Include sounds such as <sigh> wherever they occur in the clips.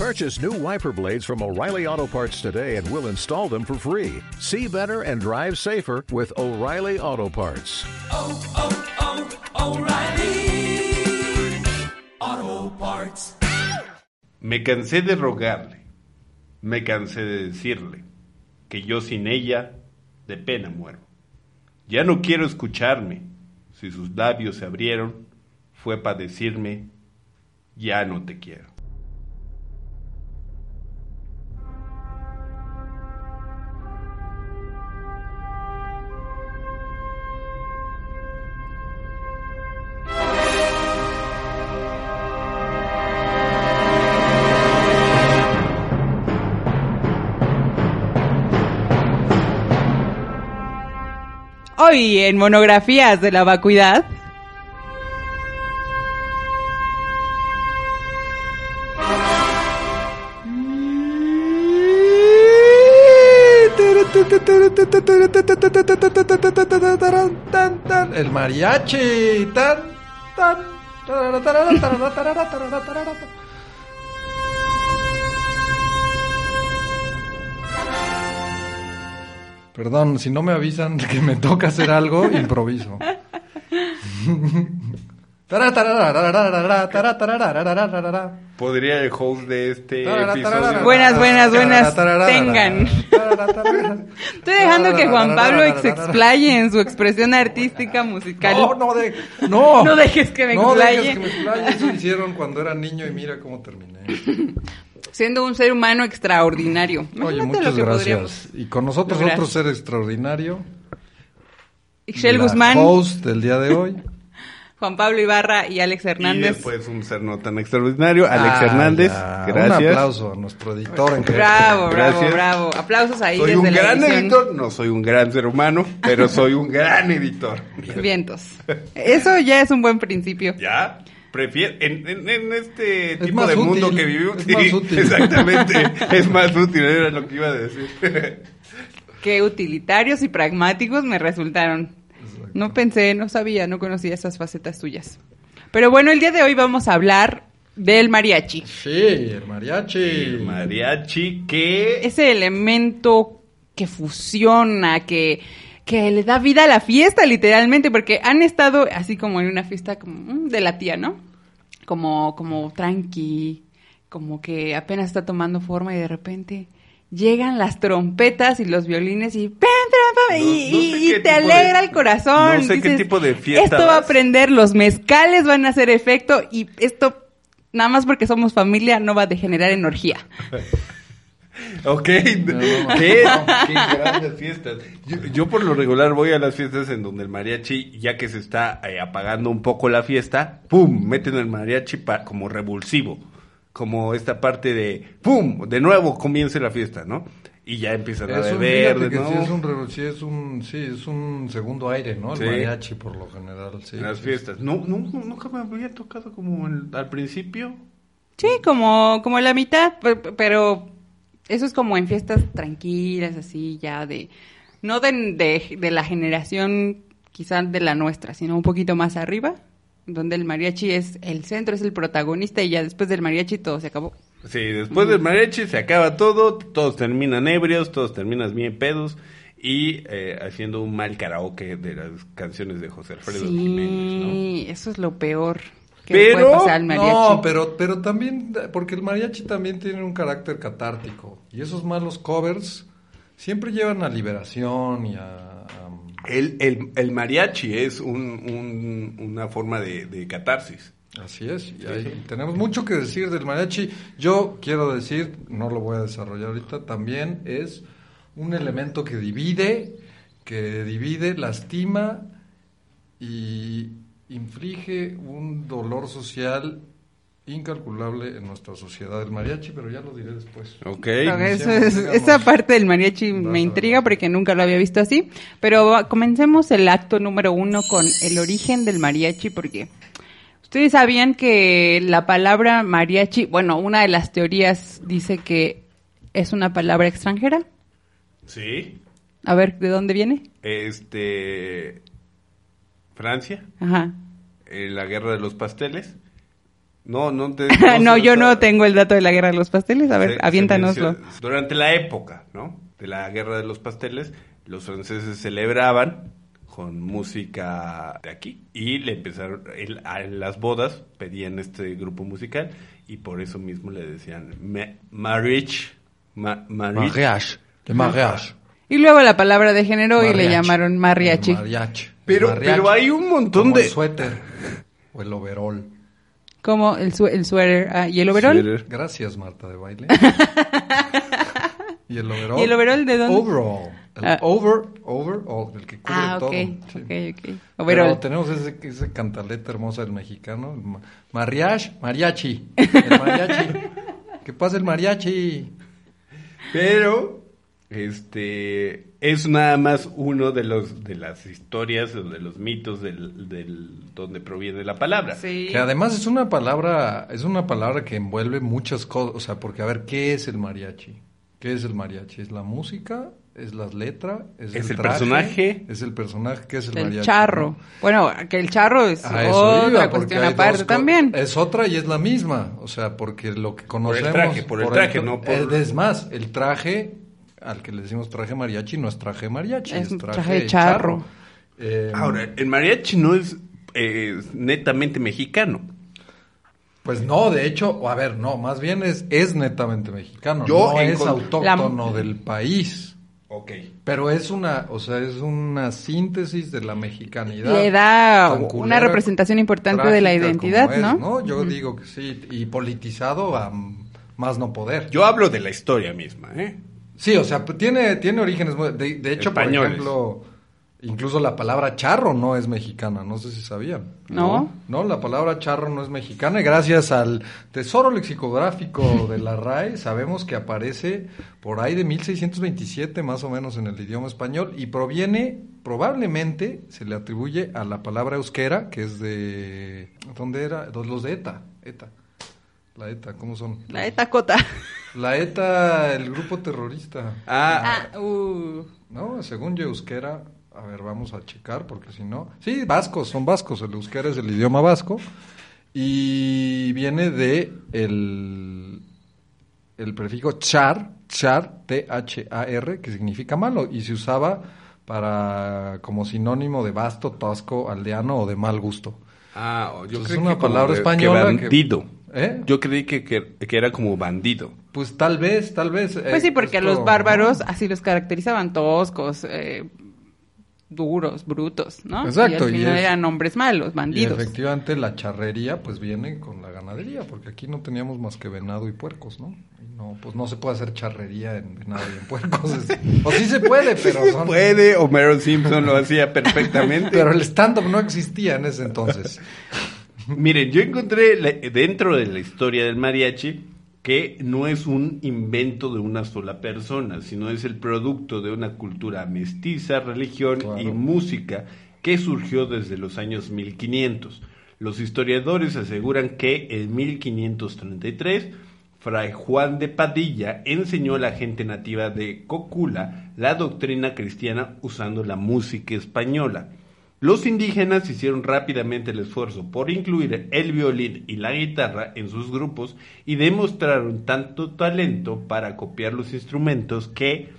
Purchase new wiper blades from O'Reilly Auto Parts today and we'll install them for free. See better and drive safer with O'Reilly Auto Parts. oh, oh, O'Reilly Auto Parts. Me cansé de rogarle, me cansé de decirle que yo sin ella de pena muero. Ya no quiero escucharme. Si sus labios se abrieron, fue para decirme, ya no te quiero. Hoy en monografías de la vacuidad. El mariachi. Tan, tan, Perdón, si no me avisan que me toca hacer algo, improviso. ¿Podría el host de este episodio? Buenas, buenas, buenas. Tengan. Estoy dejando que Juan Pablo se explaye en su expresión artística musical. No, no, de, no. No dejes que me No explaye. dejes que me explaye. Eso hicieron cuando era niño y mira cómo terminé. Siendo un ser humano extraordinario. Oye, muchas gracias. podríamos- Y con nosotros lograr. otro ser extraordinario. Ixchel la Guzmán, Host del día de hoy. <laughs> Juan Pablo Ibarra y Alex Y Hernández. después un ser no tan extraordinario, Alex Ah, Hernández. ya. Gracias. Un aplauso a nuestro editor en Bravo, bravo, bravo. Aplausos ahí Soy desde un la gran edición. editor, no soy un gran ser humano, pero soy un gran editor. <laughs> Vientos. Eso ya es un buen principio. ¿Ya? Prefiero, en, en- en este Es tipo más de mundo útil, que vivimos, es sí, más útil. exactamente, es más útil, era lo que iba a decir. <laughs> Qué utilitarios y pragmáticos me resultaron. No pensé, no sabía, no conocía esas facetas tuyas. Pero bueno, el día de hoy vamos a hablar del mariachi. Sí, el mariachi. El mariachi que... Ese elemento que fusiona, que, que le da vida a la fiesta, literalmente, porque han estado así como en una fiesta como mm, de la tía, ¿no? Como, como tranqui, como que apenas está tomando forma y de repente llegan las trompetas y los violines y te de- alegra el corazón. no sé qué tipo de fiesta Esto va a vas". prender, los mezcales van a hacer efecto y esto, nada más porque somos familia, no va a degenerar en orgía. <laughs> Ok, no, no. ¿qué? Qué grandes fiestas. Yo, yo por lo regular voy a las fiestas en donde el mariachi, ya que se está eh, apagando un poco la fiesta, ¡pum! Meten el mariachi pa- como revulsivo. Como esta parte de ¡pum! De nuevo comience la fiesta, ¿no? Y ya empiezan a beber, ¿no? sí es un, sí es un, sí, es un segundo aire, ¿no? El Sí. mariachi por lo general, sí. en las fiestas. No, no, no, nunca me había tocado como el- al principio. Sí, como, como la mitad, pe- pe- pero eso es como en fiestas tranquilas, así ya de, no de, de, de la generación quizás de la nuestra, sino un poquito más arriba, donde el mariachi es el centro, es el protagonista y ya después del mariachi todo se acabó. Sí, después del mariachi se acaba todo, todos terminan ebrios, todos terminan bien pedos y eh, haciendo un mal karaoke de las canciones de José Alfredo Jiménez, Sí, eso es lo peor que Pero- puede pasar al mariachi. No, pero, pero también, porque el mariachi también tiene un carácter catártico. Y esos malos covers siempre llevan a liberación y a... El, el, el mariachi es un, un- una forma de, de catarsis. Así es, y ahí tenemos mucho que decir del mariachi. Yo quiero decir, no lo voy a desarrollar ahorita, también es un elemento que divide, que divide, lastima y inflige un dolor social incalculable en nuestra sociedad el mariachi, pero ya lo diré después. Ok. No, eso Iniciamos, es- digamos. esa parte del mariachi me intriga porque nunca lo había visto así. Pero comencemos el acto número uno con el origen del mariachi porque ustedes sabían que la palabra mariachi, bueno, una de las teorías dice que es una palabra extranjera. Sí. A ver, ¿de dónde viene? Este. Francia, Ajá. eh, la guerra de los pasteles. No, no te... <laughs> no, yo no tengo el dato de la guerra de los pasteles. A ver, se- aviéntanoslo. Durante la época, ¿no? De la guerra de los pasteles, los franceses celebraban con música de aquí y le empezaron el- a- en las bodas pedían este grupo musical y por eso mismo le decían ma- marriage, ma- marriage. Mariage. De mariage. Y luego la palabra de género y le llamaron mariachi. Mariachi. Pero- mariachi. pero hay un montón Como de- el suéter o el overol. Como el, su- el suéter ah, y el overol. Suéter. Gracias, Marta de baile. <laughs> ¿Y el overall? ¿Y el overall de dónde? Overall. El Ah. over, overall, el que cubre Ah, todo. ok, Sí. ok, ok. Pero Overol. tenemos ese, ese cantaleta hermosa del mexicano. el ma- Mariachi, mariachi. <laughs> El mariachi. ¿Qué pasa el mariachi? Pero este es nada más uno de los de las historias o de los mitos del, del donde proviene la palabra. Sí. Que además es una palabra, es una palabra que envuelve muchas cosas, o sea, porque a ver, ¿qué es el mariachi? ¿Qué es el mariachi? ¿Es la música? ¿Es las letras? ¿Es, Es el traje? personaje. ¿Es el personaje? ¿Qué es el, El mariachi? charro. Bueno, que el charro es A eso otra iba, cuestión aparte también. Es otra y es la misma, o sea, porque lo que conocemos... traje, por el traje, no por- es más, el traje, al que le decimos traje mariachi, no es traje mariachi, Es traje, traje de charro. charro. Eh, Ahora, el mariachi no es eh, netamente mexicano. Pues no, de hecho, o a ver, no, más bien es, es netamente mexicano, Yo no es autóctono del país. Ok. Pero es una, o sea, es una síntesis de la mexicanidad. Le da una representación importante de la identidad, es, ¿no? Yo digo que sí, y politizado a más no poder. Yo hablo de la historia misma, ¿eh? Sí, o sea, pues, tiene, tiene orígenes, muy- de, de hecho, Españoles. por ejemplo, incluso la palabra charro no es mexicana, no sé si sabían. ¿No? No, la palabra charro no es mexicana y gracias al tesoro lexicográfico <laughs> de la RAE sabemos que aparece por ahí de 1627 más o menos en el idioma español y proviene, probablemente se le atribuye a la palabra euskera, que es de... ¿Dónde era? Los de ETA, ETA. La ETA, ¿cómo son? La etacota. La ETA, el grupo terrorista. Ah, Ah, uh. No, según yo, euskera, a ver, vamos a checar porque si no... Sí, vascos, son vascos, el euskera es el idioma vasco y viene de el, el prefijo char, char, T-H-A-R, que significa malo y se usaba para como sinónimo de vasto, tosco, aldeano o de mal gusto. ah, yo Entonces, creí es una que palabra española que- Que bandido. ¿Eh? Yo creí que, que, que era como bandido. Pues tal vez, tal vez. eh, Pues sí, porque a los bárbaros así los caracterizaban toscos, eh, duros, brutos, ¿no? Exacto, Y al y final es- eran hombres malos, Y bandidos. efectivamente la charrería pues viene con la ganadería, porque aquí no teníamos más que venado y puercos, ¿no? Y no, pues no se puede hacer charrería en venado y en puercos. es- <laughs> o sí se puede, pero Se son- puede, Homero Simpson lo hacía perfectamente. <laughs> Pero el stand-up no existía en ese entonces. <laughs> Miren, yo encontré dentro de la historia del mariachi que no es un invento de una sola persona, sino es el producto de una cultura mestiza, religión Claro. y música que surgió desde los años 1500. Los historiadores aseguran que en 1533 Fray Juan de Padilla enseñó a la gente nativa de Cocula la doctrina cristiana usando la música española. Los indígenas hicieron rápidamente el esfuerzo por incluir el violín y la guitarra en sus grupos y demostraron tanto talento para copiar los instrumentos que,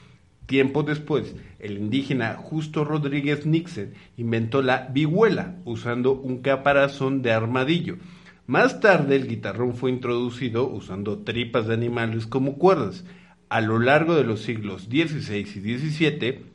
tiempo después, el indígena Justo Rodríguez Nixon inventó la vihuela usando un caparazón de armadillo. Más tarde el guitarrón fue introducido usando tripas de animales como cuerdas. A lo largo de los siglos XVI y XVII,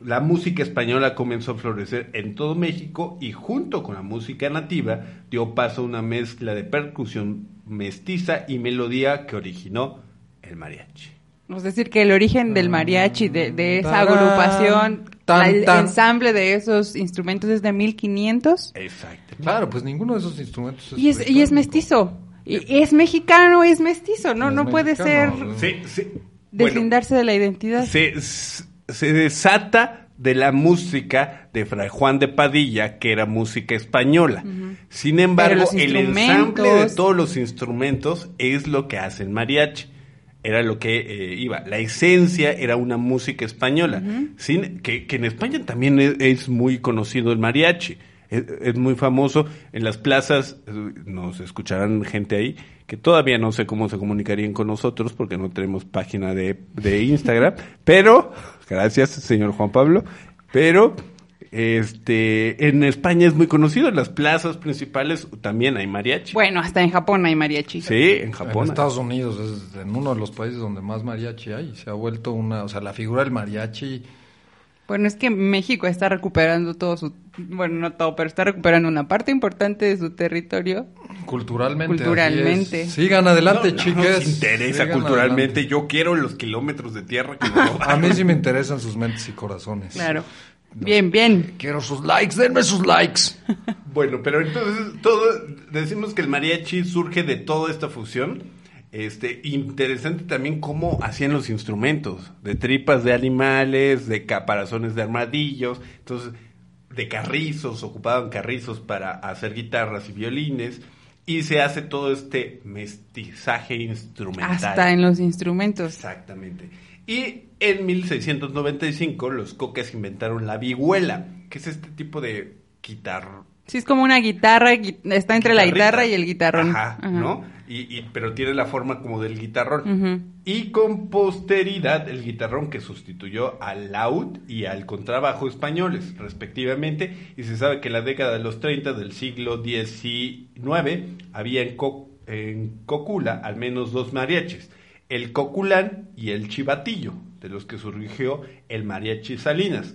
la música española comenzó a florecer en todo México y junto con la música nativa dio paso a una mezcla de percusión mestiza y melodía que originó el mariachi. Es decir, que el origen del mariachi, de, de esa agrupación, tan, la- el tan. ensamble de esos instrumentos es de 1500 Exacto. Claro, pues ninguno de esos instrumentos y es, y es mestizo. Y es mexicano, es mestizo, no, Es no puede ser. Sí, sí. Bueno, deslindarse de la identidad. se, se desata de la música de Fray Juan de Padilla, que era música española. Sin embargo, el ensamble de todos los instrumentos es lo que hace el mariachi. Era lo que eh, iba. La esencia era una música española. Sin, que, que en España también es, es muy conocido el mariachi. Es, es muy famoso. En las plazas eh, nos escucharán gente ahí que todavía no sé cómo se comunicarían con nosotros porque no tenemos página de, de Instagram. <laughs> pero, gracias, señor Juan Pablo. Pero este, en España es muy conocido, en las plazas principales también hay mariachi. Bueno, hasta en Japón hay mariachi. Sí, en En Japón. Estados Unidos es en uno de los países donde más mariachi hay. Se ha vuelto una, o sea, la figura del mariachi Bueno, es que México está recuperando todo su, bueno, no todo, pero está recuperando una parte importante de su territorio. culturalmente. así Culturalmente. es. Sigan adelante, No, no chiques. nos interesa Sigan culturalmente. adelante. Yo quiero los kilómetros de tierra que nos <laughs> A mí sí me interesan sus mentes y corazones. Claro. Bien, bien. Quiero sus likes, denme sus likes. <laughs> Bueno, pero entonces todo decimos que el mariachi surge de toda esta fusión. Este, interesante también cómo hacían los instrumentos, de tripas de animales, de caparazones de armadillos, entonces de carrizos, ocupaban carrizos para hacer guitarras y violines y se hace todo este mestizaje instrumental. Hasta en los instrumentos. Exactamente. Y en 1695 los coques inventaron la vihuela, que es este tipo de guitarra. Sí, es como una guitarra, gui- está entre la guitarra y el guitarrón. Ajá, Ajá. ¿no? Y, y- pero tiene la forma como del guitarrón. Y con posteridad el guitarrón que sustituyó al laúd y al contrabajo españoles, respectivamente. Y se sabe que en la década de los 30 del siglo XIX había en, Co- en Cocula al menos dos mariachis, el Coculán y el Chivatillo, de los que surgió el mariachi Salinas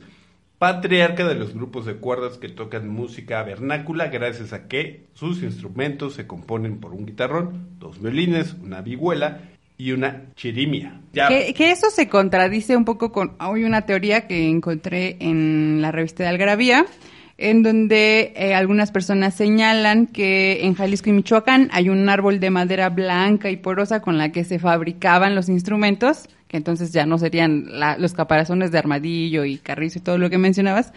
patriarca de los grupos de cuerdas que tocan música vernácula gracias a que sus instrumentos se componen por un guitarrón, dos violines, una vihuela y una chirimia. Que, que eso se contradice un poco con hay una teoría que encontré en la revista de Algarabía, en donde eh, algunas personas señalan que en Jalisco y Michoacán hay un árbol de madera blanca y porosa con la que se fabricaban los instrumentos, que entonces ya no serían la- los caparazones de armadillo y carrizo y todo lo que mencionabas,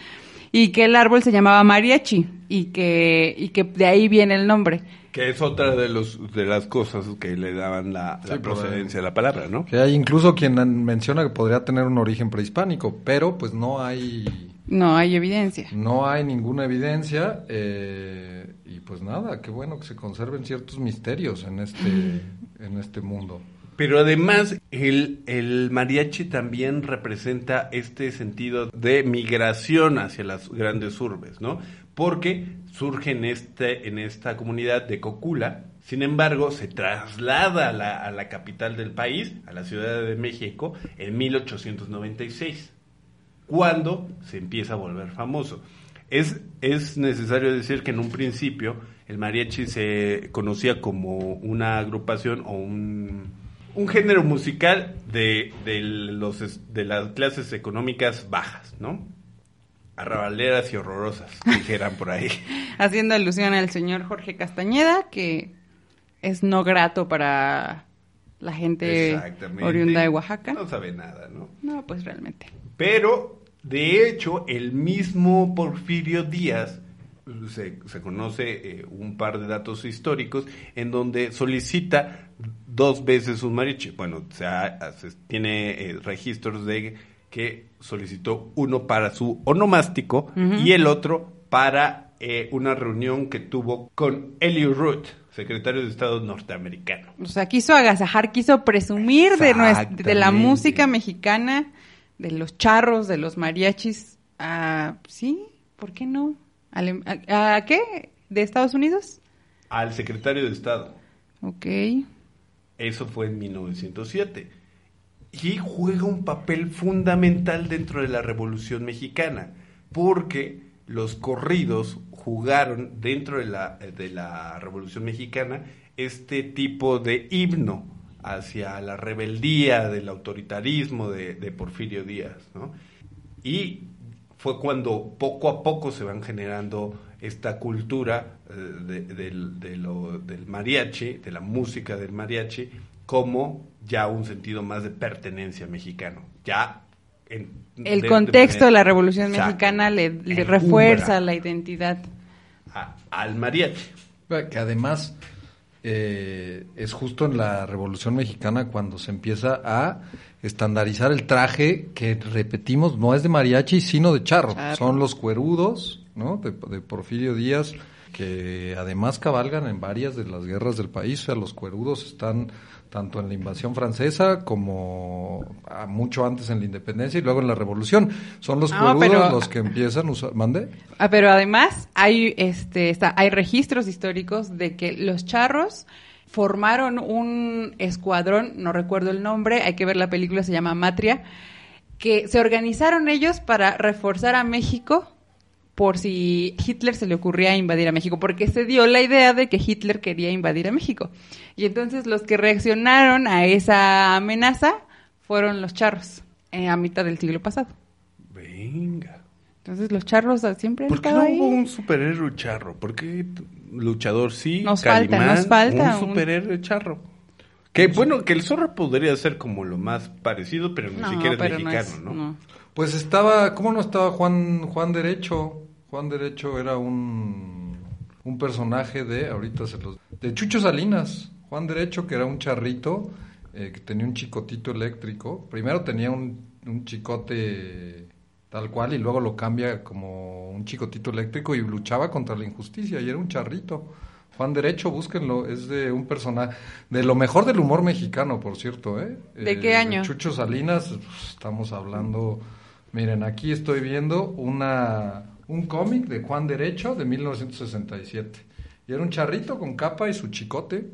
y que el árbol se llamaba mariachi y que, y que de ahí viene el nombre. que es otra de los de las cosas que le daban la, la Sí, pero, procedencia de la palabra, ¿no? Que hay incluso quien menciona que podría tener un origen prehispánico, pero pues no hay No hay evidencia. no hay ninguna evidencia eh, y pues nada, qué bueno que se conserven ciertos misterios en este en este mundo. Pero además el, el mariachi también representa este sentido de migración hacia las grandes urbes, ¿no? Porque surge en, este, en esta comunidad de Cocula, sin embargo se traslada a la, a la capital del país, a la Ciudad de México, en 1896, cuando se empieza a volver famoso. Es, es necesario decir que en un principio el mariachi se conocía como una agrupación o un, un género musical de, de, los, de las clases económicas bajas, ¿no? Arrabaleras y horrorosas, <laughs> dijeran por ahí. haciendo alusión al señor Jorge Castañeda, que es no grato para la gente oriunda de Oaxaca. No sabe nada, ¿no? No, pues realmente. Pero, de hecho, el mismo Porfirio Díaz, se, se conoce eh, un par de datos históricos, en donde solicita dos veces un mariachi. Bueno, o sea, se- tiene eh, registros de que solicitó uno para su onomástico y el otro para eh, una reunión que tuvo con Elliot Root, secretario de Estado norteamericano. O sea, quiso agasajar, quiso presumir de, nues- de la música mexicana, de los charros, de los mariachis. Ah, sí, ¿por qué no? Ale- ¿A, a qué? ¿De Estados Unidos? Al secretario de Estado. Ok. Eso fue en 1907. Y juega un papel fundamental dentro de la Revolución Mexicana, porque los corridos jugaron dentro de la, de la Revolución Mexicana este tipo de himno hacia la rebeldía del autoritarismo de, Porfirio Díaz. Y fue cuando poco a poco se van generando esta cultura eh, de- lo- del mariachi, de la música del mariachi, como ya un sentido más de pertenencia mexicano. Ya en- El de- contexto de, manera- la Revolución Exacto. Mexicana le, refuerza la identidad. a- al mariachi. Que además eh, es justo en la Revolución Mexicana cuando se empieza a estandarizar el traje que repetimos no es de mariachi sino de charro. Charro. Son los cuerudos ¿no? De, de Porfirio Díaz, que además cabalgan en varias de las guerras del país. O sea, los cuerudos están tanto en la invasión francesa como ah, mucho antes en la independencia y luego en la revolución. Son los No, cuerudos pero- los que empiezan a usar... ¿Mande? Ah, pero además hay este está, hay registros históricos de que los charros formaron un escuadrón, no recuerdo el nombre, hay que ver la película, se llama Matria, que se organizaron ellos para reforzar a México por si Hitler se le ocurría invadir a México, porque se dio la idea de que Hitler quería invadir a México. Y entonces los que reaccionaron a esa amenaza fueron los charros, eh, a mitad del siglo pasado. Venga. Entonces los charros ah, siempre han ¿Por qué no ahí. hubo un superhéroe charro? ¿Por qué luchador sí? Nos falta, Calimán, nos falta un un- superhéroe charro. Que bueno, que el zorro podría ser como lo más parecido, pero ni No, siquiera es no mexicano, es- ¿no? no. Pues estaba, ¿cómo no estaba Juan Juan Derecho? Juan Derecho era un, un personaje de, ahorita se los... De Chucho Salinas. Juan Derecho, que era un charrito, eh, que tenía un chicotito eléctrico. Primero tenía un, un chicote tal cual y luego lo cambia como un chicotito eléctrico y luchaba contra la injusticia y era un charrito. Juan Derecho, búsquenlo, es de un personaje, de lo mejor del humor mexicano, por cierto, ¿eh? ¿De qué año? Chucho Salinas, pues, estamos hablando, miren, aquí estoy viendo una un cómic de Juan Derecho de 1967. Y era un charrito con capa y su chicote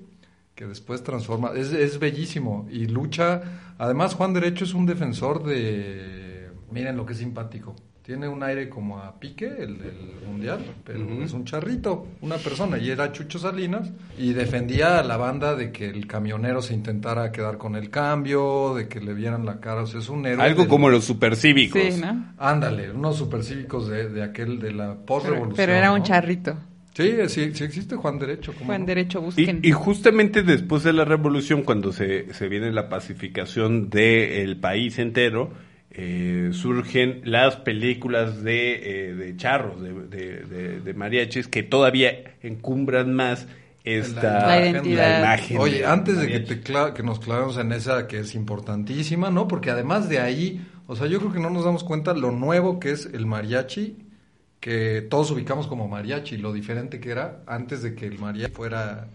que después transforma, es, es bellísimo y lucha, además Juan Derecho es un defensor de, miren lo que es simpático, tiene un aire como a pique, el del mundial, pero es un charrito, una persona, y era Chucho Salinas, y defendía a la banda de que el camionero se intentara quedar con el cambio, de que le vieran la cara, o sea, es un héroe. Algo del- como los supercívicos. Sí, ¿no? Ándale, unos supercívicos de, de aquel, de la Pero, post-revolución. pero era un ¿no? charrito. Sí, sí, sí existe Juan Derecho. ¿cómo Juan? Derecho, busquen. Y, y justamente después de la revolución, cuando se, se viene la pacificación del país entero, eh, surgen las películas de, eh, de charros, de, de- de- de mariachis, que todavía encumbran más esta La imagen. Oye, antes de que, te que nos clavemos en esa que es importantísima, ¿no? Porque además de ahí, o sea, yo creo que no nos damos cuenta lo nuevo que es el mariachi, que todos ubicamos como mariachi, lo diferente que era antes de que el mariachi fuera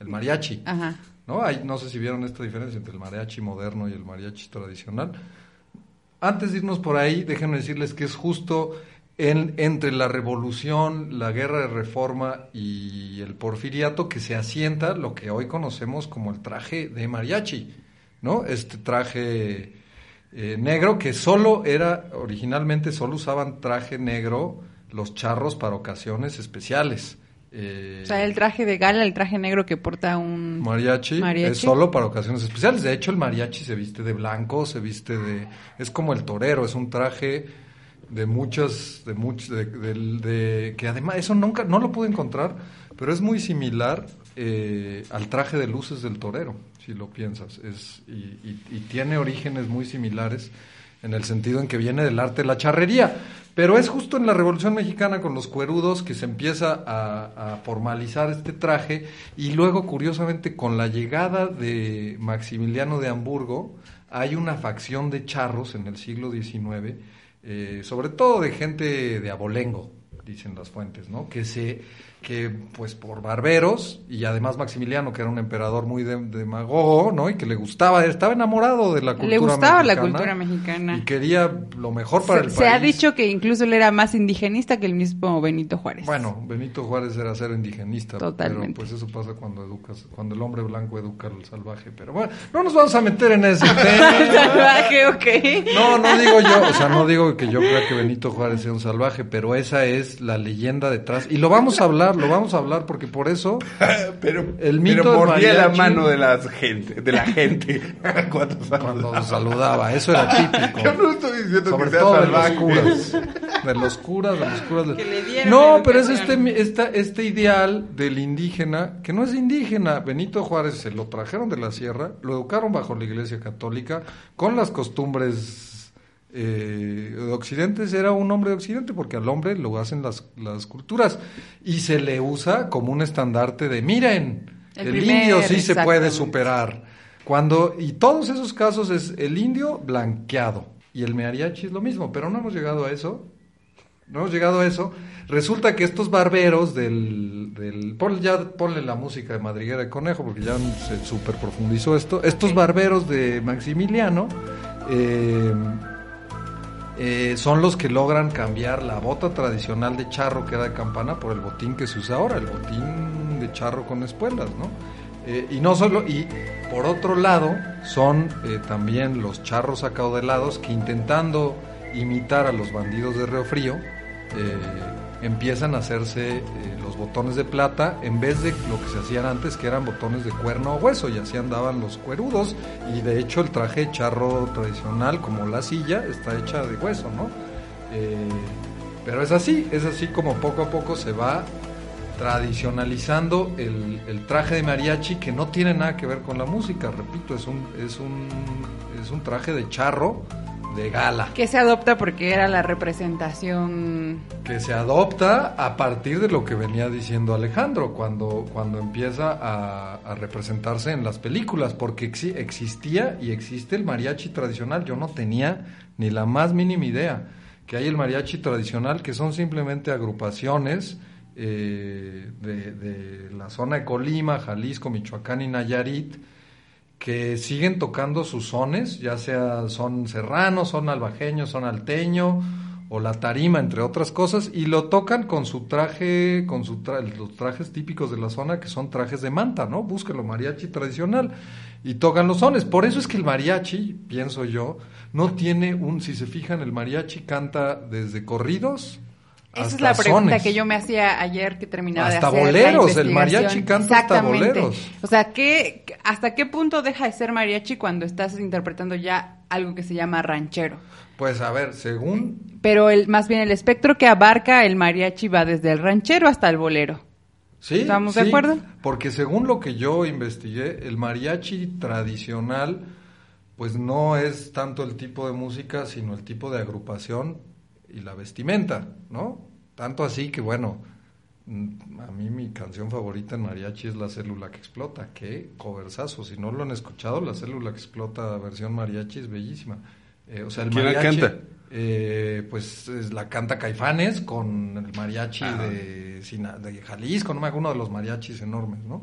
el mariachi. Ajá. ¿no? Hay, no sé si vieron esta diferencia entre el mariachi moderno y el mariachi tradicional. Antes de irnos por ahí, déjenme decirles que es justo en, entre la revolución, la guerra de reforma y el porfiriato que se asienta lo que hoy conocemos como el traje de mariachi, ¿no? Este traje eh, negro que solo era, originalmente solo usaban traje negro los charros para ocasiones especiales. Eh, O sea, el traje de gala, el traje negro que porta un... Mariachi, Mariachi. es solo para ocasiones especiales. De hecho, el mariachi se viste de blanco, se viste de... Es como el torero, es un traje de muchas... de muchos de, de- de- que además, eso nunca... No lo pude encontrar, pero es muy similar eh, al traje de luces del torero, si lo piensas. Es, y, y- y tiene orígenes muy similares en el sentido en que viene del arte de la charrería. Pero es justo en la Revolución Mexicana con los cuerudos que se empieza a, formalizar este traje y luego, curiosamente, con la llegada de Maximiliano de Hamburgo, hay una facción de charros en el siglo XIX, eh, sobre todo de gente de abolengo, dicen las fuentes, ¿no? Que se que pues por barberos y además Maximiliano que era un emperador muy de- demagogo, ¿no? Y que le gustaba, estaba enamorado de la cultura Le gustaba la mexicana cultura mexicana. y quería lo mejor para Se, el se ha país. dicho que incluso él era más indigenista que el mismo Benito Juárez. Bueno, Benito Juárez era ser indigenista, Totalmente. pero pues eso pasa cuando educas, cuando el hombre blanco educa al salvaje, pero bueno, no nos vamos a meter en ese <laughs> tema. Salvaje, ok. No, no digo yo, o sea, no digo que yo crea que Benito Juárez sea un salvaje, pero esa es la leyenda detrás y lo vamos a hablar, lo vamos a hablar porque por eso <laughs> pero el mito pero mordía la mano de la gente, de la gente <laughs> cuando cuando saludaba. eso era típico. <laughs> Yo no estoy diciendo Sobre que sea todo de los curas. De los curas, de los curas. de- Que le dieron No, pero es este, esta, este ideal del indígena, que no es indígena. Benito Juárez se lo trajeron de la sierra, lo educaron bajo la iglesia católica, con las costumbres eh, de occidentes, era un hombre de occidente, porque al hombre lo hacen las, las culturas. Y se le usa como un estandarte de, miren, El el, primer, indio sí se puede superar. Cuando, y todos esos casos es el indio blanqueado y el mariachi es lo mismo, pero no hemos llegado a eso. no hemos llegado a eso. Resulta que estos barberos del... del ponle, ya ponle la música de Madriguera de Conejo, porque ya se super profundizó esto. Estos barberos de Maximiliano eh, eh, son los que logran cambiar la bota tradicional de charro que era de campana por el botín que se usa ahora, el botín de charro con espuelas, ¿no? Eh, y no solo, y por otro lado, son eh, también los charros acaudalados que intentando imitar a los bandidos de Río Frío, eh, empiezan a hacerse eh, los botones de plata en vez de lo que se hacían antes, que eran botones de cuerno o hueso, y así andaban los cuerudos, y de hecho el traje charro tradicional, como la silla, está hecha de hueso, ¿no? Eh, pero es así, es así como poco a poco se va tradicionalizando el, el traje de mariachi que no tiene nada que ver con la música, repito, es un, es un, es un traje de charro de gala. Que se adopta porque era la representación. que se adopta a partir de lo que venía diciendo Alejandro cuando, cuando empieza a, a representarse en las películas, porque exi- existía y existe el mariachi tradicional. Yo no tenía ni la más mínima idea que hay el mariachi tradicional, que son simplemente agrupaciones eh, de, de la zona de Colima, Jalisco, Michoacán y Nayarit, que siguen tocando sus sones, ya sea son serranos, son albajeños, son alteño o la tarima, entre otras cosas, y lo tocan con su traje, con su los trajes típicos de la zona, que son trajes de manta, ¿no? Búsquelo, mariachi tradicional, y tocan los sones. Por eso es que el mariachi, pienso yo, no tiene un, si se fijan, el mariachi canta desde corridos. Esa es la pregunta sones. que yo me hacía ayer que terminaba Hasta de hacer boleros, la el mariachi canta hasta boleros. O sea, ¿qué, ¿hasta qué punto deja de ser mariachi cuando estás interpretando ya algo que se llama ranchero? Pues a ver, según Pero el, más bien el espectro que abarca el mariachi va desde el ranchero hasta el bolero. Sí, ¿Estamos de acuerdo? Porque según lo que yo investigué, el mariachi tradicional, pues no es tanto el tipo de música, sino el tipo de agrupación y la vestimenta, ¿no? Tanto así que, bueno, mm, a mí mi canción favorita en mariachi es La célula que explota. Qué coversazo. Si no lo han escuchado, La célula que explota versión mariachi es bellísima. Eh, o sea, el ¿Quién la mariachi... canta? eh, pues es la canta Caifanes con el mariachi de, de Jalisco, no me acuerdo uno de los mariachis enormes, ¿no?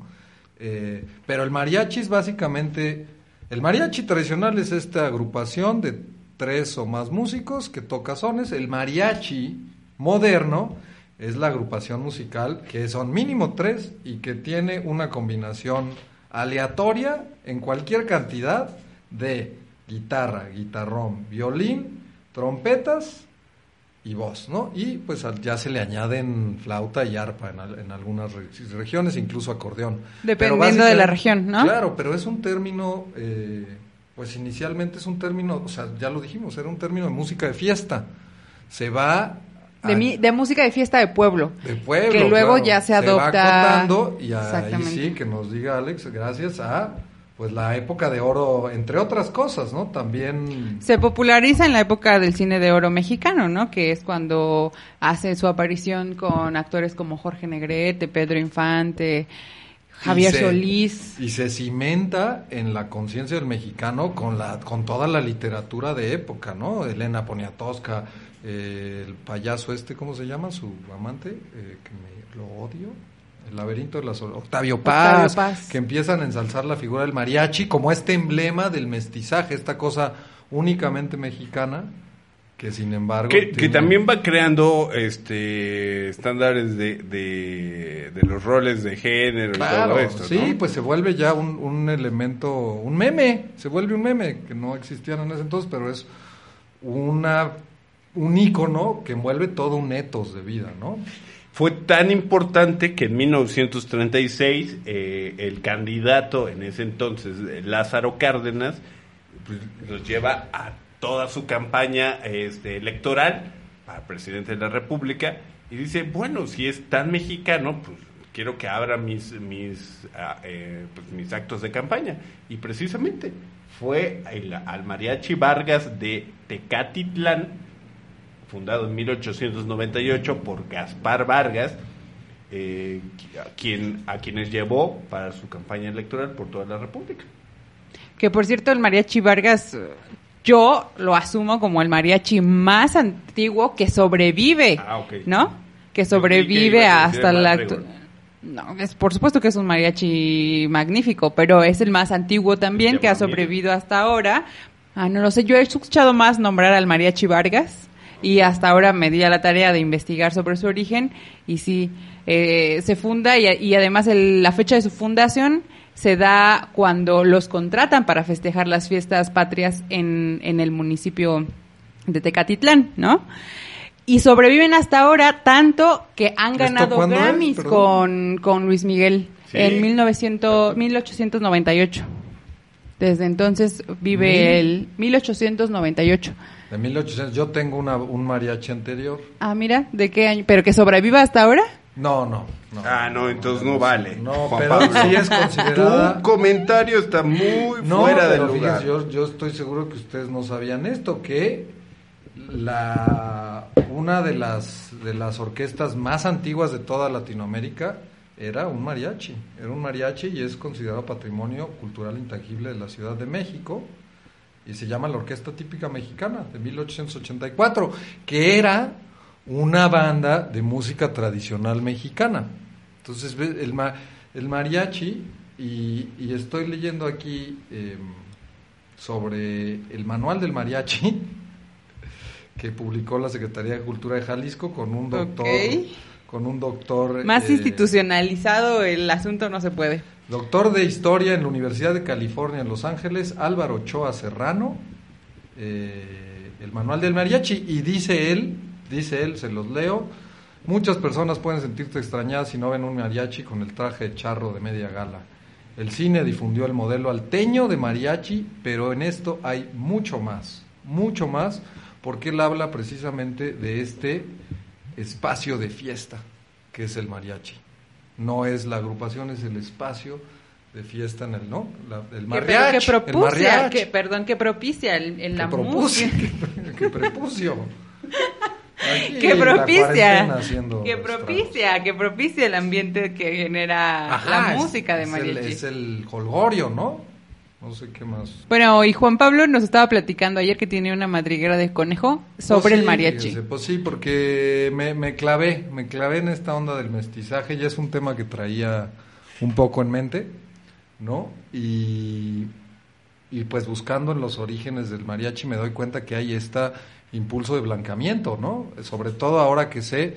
Eh, pero el mariachi es básicamente, el mariachi tradicional es esta agrupación de tres o más músicos que toca sones, el mariachi moderno es la agrupación musical que son mínimo tres y que tiene una combinación aleatoria en cualquier cantidad de guitarra, guitarrón, violín, trompetas y voz, ¿no? Y pues ya se le añaden flauta y arpa en, al- en algunas re- regiones, incluso acordeón. Dependiendo de la región, ¿no? Claro, pero es un término, eh, pues inicialmente es un término, o sea, ya lo dijimos, era un término de música de fiesta. Se va De, mi- de música de fiesta de pueblo. de pueblo, Que luego claro. ya se va adopta. acotando y ahí sí que nos diga Alex, gracias a pues la época de oro, entre otras cosas, ¿no? También Se populariza en la época del cine de oro mexicano, ¿no? Que es cuando hace su aparición con actores como Jorge Negrete, Pedro Infante, Javier y se- Solís. Y se cimenta en la conciencia del mexicano con la con toda la literatura de época, ¿no? Elena Poniatowska, eh, el payaso este, ¿cómo se llama? Su amante, eh, que me lo odio. El laberinto de la soledad. Octavio Paz, Octavio Paz. que empiezan a ensalzar la figura del mariachi como este emblema del mestizaje, esta cosa únicamente mexicana, que sin embargo... Que, también va creando este estándares de, de, de los roles de género y Claro, todo esto. sí, ¿no? pues se vuelve ya un, un elemento, un meme, se vuelve un meme, que no existían en ese entonces, pero es una un ícono que envuelve todo un etos de vida, ¿no? Fue tan importante que en 1936 eh, el candidato en ese entonces, Lázaro Cárdenas, pues, los lleva a toda su campaña este, electoral para presidente de la República y dice, bueno, si es tan mexicano, pues quiero que abra mis, mis, ah, eh, pues, mis actos de campaña. Y precisamente fue el- al Mariachi Vargas de Tecatitlán, fundado en 1898 por Gaspar Vargas, eh, a, quien, a quienes llevó para su campaña electoral por toda la República. Que por cierto, el Mariachi Vargas, yo lo asumo como el mariachi más antiguo que sobrevive, Ah. ¿no? Que sobrevive hasta la. No, es, por supuesto que es un mariachi magnífico, pero es el más antiguo también que ha sobrevivido hasta ahora. Ah, no lo sé, yo he escuchado más nombrar al mariachi Vargas y hasta ahora me di a la tarea de investigar sobre su origen y sí, eh, se funda y, y además el- la fecha de su fundación se da cuando los contratan para festejar las fiestas patrias en, en el municipio de Tecatitlán, ¿no? Y sobreviven hasta ahora tanto que han ¿Esto ganado? Grammys con, con Luis Miguel Sí. en 1900, 1898. Desde entonces vive Mil. el 1898. De 1800, yo tengo una, un mariachi anterior. Ah, mira, ¿de qué año? ¿Pero que sobreviva hasta ahora? No, no, no. Ah, no, entonces no vale. No, Juan pero Pablo. sí es considerada... Tu comentario está muy No, fuera de lugar. fíjense, yo, yo estoy seguro que ustedes no sabían esto, que la una de las de las orquestas más antiguas de toda Latinoamérica era un mariachi, era un mariachi y es considerado patrimonio cultural intangible de la Ciudad de México y se llama la Orquesta Típica Mexicana de 1884, que era una banda de música tradicional mexicana. Entonces, el, ma- el mariachi, y, y estoy leyendo aquí eh, sobre el manual del mariachi <laughs> que publicó la Secretaría de Cultura de Jalisco con un doctor, con un doctor Más eh, institucionalizado el asunto no se puede. Doctor de Historia en la Universidad de California en Los Ángeles, Álvaro Ochoa Serrano, eh, el manual del mariachi, y dice él, dice él, se los leo, muchas personas pueden sentirse extrañadas si no ven un mariachi con el traje de charro de media gala. El cine difundió el modelo alteño de mariachi, pero en esto hay mucho más, mucho más, porque él habla precisamente de este espacio de fiesta que es el mariachi. No es la agrupación, es el espacio de fiesta en el, ¿no? La- el Que, mariachi. pero que el mariachi. que, perdón, que propicia el, en Que la propucio, música. <laughs> que, que prepucio. Aquí que propicia, que propicia, que propicia el ambiente que genera Ajá, la es- música de es mariachi. El, es el holgorio, ¿no? No sé qué más. Bueno, y Juan Pablo nos estaba platicando ayer que tiene una madriguera de conejo sobre Pues el mariachi. fíjese, pues sí, porque me, me clavé, me clavé en esta onda del mestizaje, ya es un tema que traía un poco en mente, ¿no? Y, y pues buscando en los orígenes del mariachi me doy cuenta que hay este impulso de blancamiento, ¿no? Sobre todo ahora que sé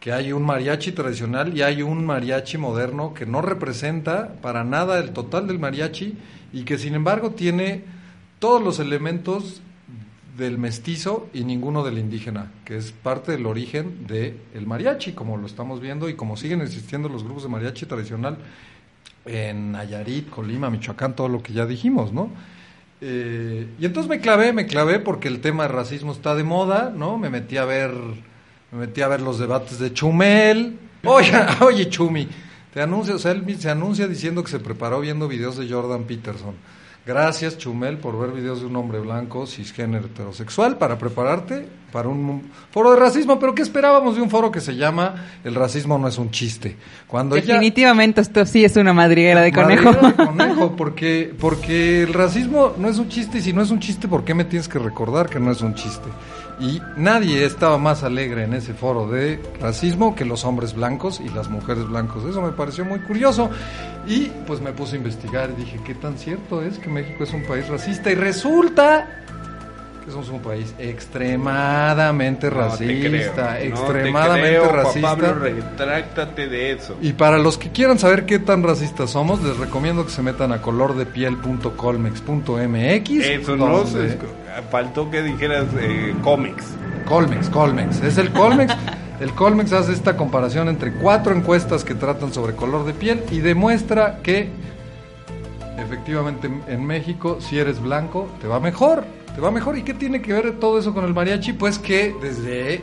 que hay un mariachi tradicional y hay un mariachi moderno que no representa para nada el total del mariachi y que sin embargo tiene todos los elementos del mestizo y ninguno del indígena, que es parte del origen del el mariachi, como lo estamos viendo y como siguen existiendo los grupos de mariachi tradicional en Nayarit, Colima, Michoacán, todo lo que ya dijimos, ¿no? Eh, y entonces me clavé, me clavé porque el tema de racismo está de moda, ¿no? Me metí a ver, me metí a ver los debates de Chumel. Oye, <laughs> oye Chumi, te anuncia, o sea, él se anuncia diciendo que se preparó viendo videos de Jordan Peterson. Gracias, Chumel, por ver videos de un hombre blanco, cisgénero, heterosexual, para prepararte para un foro de racismo. Pero ¿qué esperábamos de un foro que se llama El racismo no es un chiste? Cuando ella- Definitivamente esto sí es una madriguera de conejo. Madriguera de conejo, porque, porque el racismo no es un chiste y si no es un chiste, ¿por qué me tienes que recordar que no es un chiste? Y nadie estaba más alegre en ese foro de racismo que los hombres blancos y las mujeres blancos. Eso me pareció muy curioso y pues me puse a investigar y dije, ¿qué tan cierto es que México es un país racista? Y resulta que somos un país extremadamente No te creo, racista, no extremadamente creo, racista. Pablo, retráctate de eso. Y para los que quieran saber qué tan racistas somos, les recomiendo que se metan a colordepiel.colmex.mx. Eso no se- faltó que dijeras eh, cómics. Colmex, Colmex. Es el Colmex. <laughs> El Colmex hace esta comparación entre cuatro encuestas que tratan sobre color de piel y demuestra que efectivamente en México, si eres blanco, te va mejor. Te va mejor. ¿Y qué tiene que ver todo eso con el mariachi? Pues que desde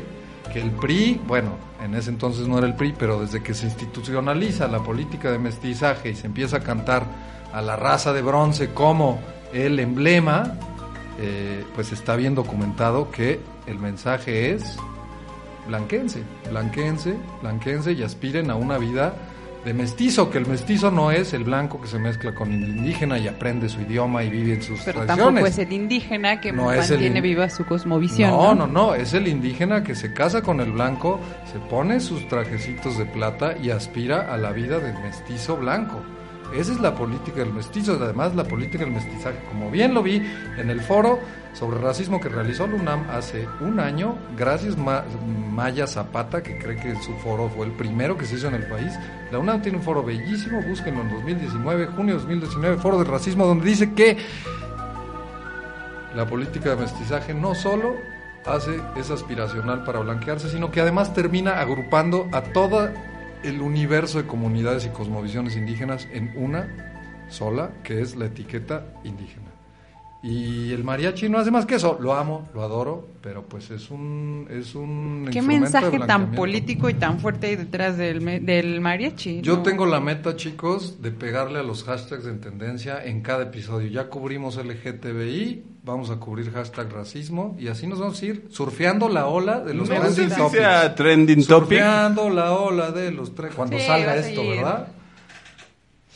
que el PRI, bueno, en ese entonces no era el PRI, pero desde que se institucionaliza la política de mestizaje y se empieza a cantar a la raza de bronce como el emblema, eh, pues está bien documentado que el mensaje es blanquense, blanquense, blanquense y aspiren a una vida de mestizo, que el mestizo no es el blanco que se mezcla con el indígena y aprende su idioma y vive en sus Pero tradiciones. tampoco es el indígena que No mantiene in- viva su cosmovisión. No, no, no, es el indígena que se casa con el blanco, se pone sus trajecitos de plata y aspira a la vida del mestizo blanco. Esa es la política del mestizo, además la política del mestizaje. Como bien lo vi en el foro sobre racismo que realizó la UNAM hace un año, gracias Ma- Maya Zapata, que cree que su foro fue el primero que se hizo en el país. La UNAM tiene un foro bellísimo, búsquenlo en 2019, junio de 2019, foro de racismo, donde dice que la política de mestizaje no solo hace es aspiracional para blanquearse, sino que además termina agrupando a todo el universo de comunidades y cosmovisiones indígenas en una sola, que es la etiqueta indígena. Y el mariachi no hace más que eso. Lo amo, lo adoro, pero pues es un es un ¿Qué mensaje tan político y tan fuerte hay detrás del, me- del mariachi? Yo No. tengo la meta, chicos, de pegarle a los hashtags en tendencia en cada episodio. Ya cubrimos LGTBI, vamos a cubrir hashtag racismo y así nos vamos a ir surfeando la ola de los trending topics. sea trending topic. Surfeando la ola de los tre- cuando Sí, salga esto. ¿verdad?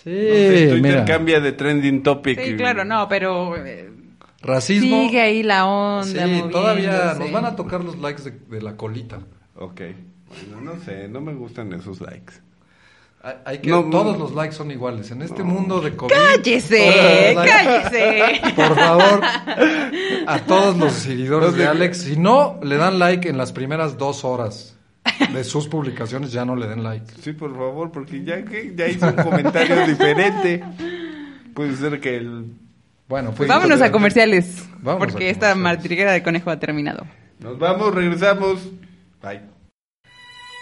Sí, No sé, Twitter mira. cambia de trending topic. Sí, claro, no, pero eh, Racismo. sigue ahí la onda. Sí, todavía nos van a tocar los likes de, de la colita. Ok. Bueno, no sé, no me gustan esos likes. Hay, que No, todos no. los likes son iguales en este mundo de COVID. ¡Cállese! ¡Cállese! <laughs> Por favor, a todos los seguidores de Alex, si no le dan like en las primeras dos horas de sus publicaciones, ya no le den like. Sí, por favor, porque ya que ya hizo un comentario diferente. Puede ser que el Bueno, pues Vámonos a comerciales. Vámonos porque a esta martiriguera de conejo ha terminado. Nos vamos, regresamos. Bye.